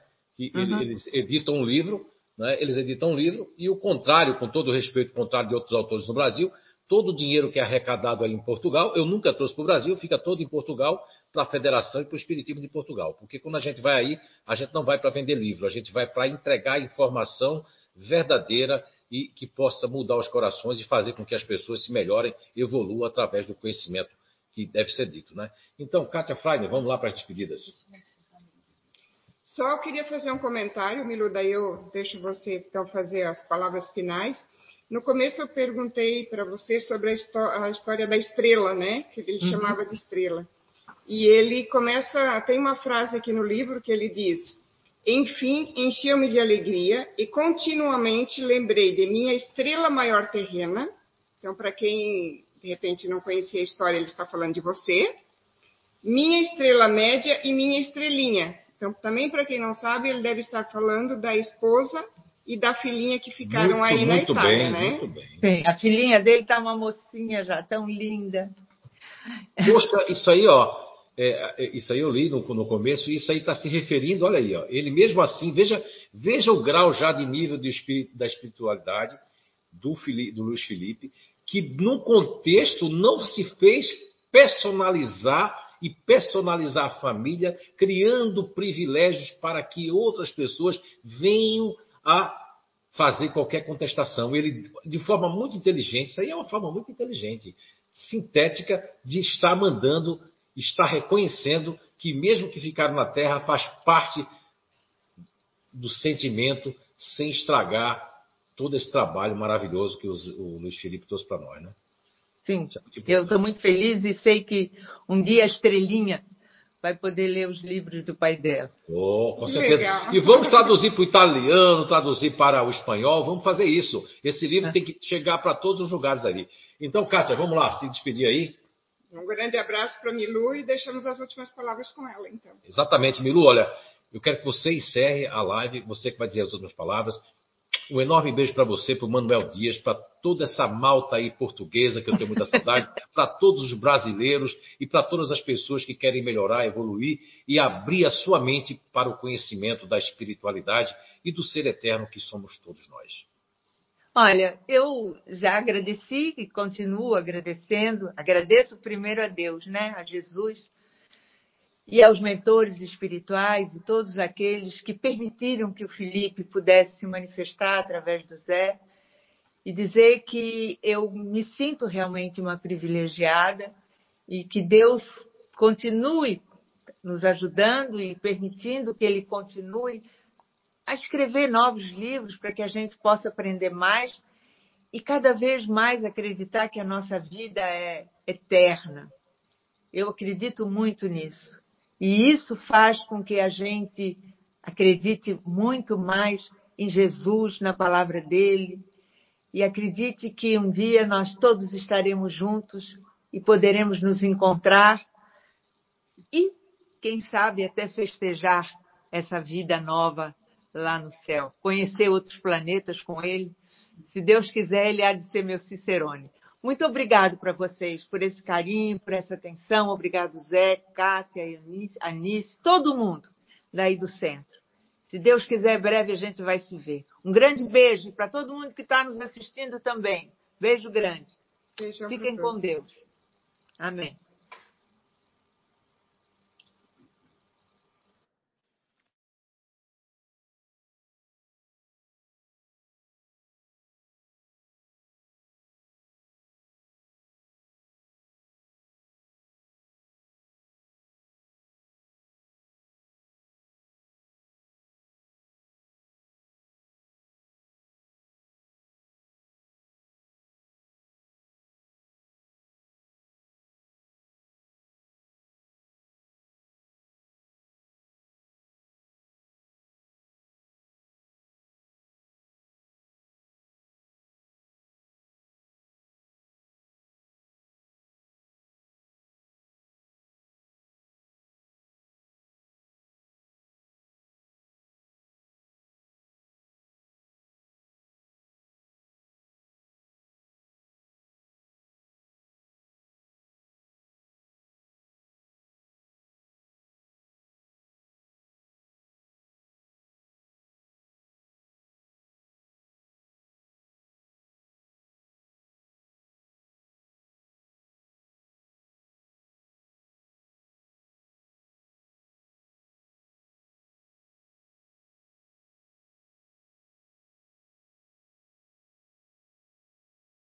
Que uhum. eles editam um livro, né? eles editam um livro, e o contrário, com todo o respeito, o contrário de outros autores no Brasil, todo o dinheiro que é arrecadado aí em Portugal, eu nunca trouxe para o Brasil, fica todo em Portugal, para a Federação e para o Espiritismo de Portugal. Porque quando a gente vai aí, a gente não vai para vender livro, a gente vai para entregar informação verdadeira e que possa mudar os corações e fazer com que as pessoas se melhorem, evoluam através do conhecimento que deve ser dito. Né? Então, Kátia Freiner, vamos lá para as despedidas. Só queria fazer um comentário, Milu, daí eu deixo você então fazer as palavras finais. No começo eu perguntei para você sobre a, a, história da estrela, né? Que ele uhum. chamava de estrela. E ele começa, tem uma frase aqui no livro que ele diz: Enfim, encheu-me de alegria e continuamente lembrei de minha estrela maior terrena. Então, para quem de repente não conhecia a história, ele está falando de você. Minha estrela média e minha estrelinha, então, também para quem não sabe, ele deve estar falando da esposa e da filhinha que ficaram muito, aí na Itália, bem, né? Muito bem. Sim, a filhinha dele está uma mocinha já, tão linda. Poxa, isso aí, ó, é, é, isso aí eu li no, no começo, e isso aí está se referindo, olha aí, ó, ele mesmo assim, veja, veja o grau já de nível de espírito, da espiritualidade do, Filipe, do Luiz Felipe, que no contexto não se fez personalizar e personalizar a família, criando privilégios para que outras pessoas venham a fazer qualquer contestação. Ele, de forma muito inteligente, isso aí é uma forma muito inteligente, sintética, de estar mandando está reconhecendo que, mesmo que ficaram na terra, faz parte do sentimento sem estragar todo esse trabalho maravilhoso que o Luiz Felipe trouxe para nós, né? Sim, eu estou muito feliz e sei que um dia a Estrelinha vai poder ler os livros do pai dela. Oh, com certeza. Legal. E vamos traduzir para o italiano, traduzir para o espanhol, vamos fazer isso. Esse livro é. tem que chegar para todos os lugares ali. Então, Kátia, vamos lá, se despedir aí. Um grande abraço para Milu e deixamos as últimas palavras com ela, então. Exatamente, Milu. Olha, eu quero que você encerre a live, você que vai dizer as últimas palavras. Um enorme beijo para você, para o Manuel Dias, para toda essa malta aí portuguesa, que eu tenho muita saudade, para todos os brasileiros e para todas as pessoas que querem melhorar, evoluir e abrir a sua mente para o conhecimento da espiritualidade e do ser eterno que somos todos nós. Olha, eu já agradeci e continuo agradecendo. Agradeço primeiro a Deus, né? A Jesus e aos mentores espirituais e todos aqueles que permitiram que o Felipe pudesse se manifestar através do Zé e dizer que eu me sinto realmente uma privilegiada e que Deus continue nos ajudando e permitindo que ele continue a escrever novos livros para que a gente possa aprender mais e cada vez mais acreditar que a nossa vida é eterna. Eu acredito muito nisso. E isso faz com que a gente acredite muito mais em Jesus, na palavra dele, e acredite que um dia nós todos estaremos juntos e poderemos nos encontrar e, quem sabe, até festejar essa vida nova lá no céu, conhecer outros planetas com ele. Se Deus quiser, ele há de ser meu Cicerone. Muito obrigado para vocês por esse carinho, por essa atenção. Obrigado, Zé, Kátia, Anice, todo mundo daí do centro. Se Deus quiser, breve a gente vai se ver. Um grande beijo para todo mundo que está nos assistindo também. Beijo grande. Beijo Fiquem com Deus. Amém.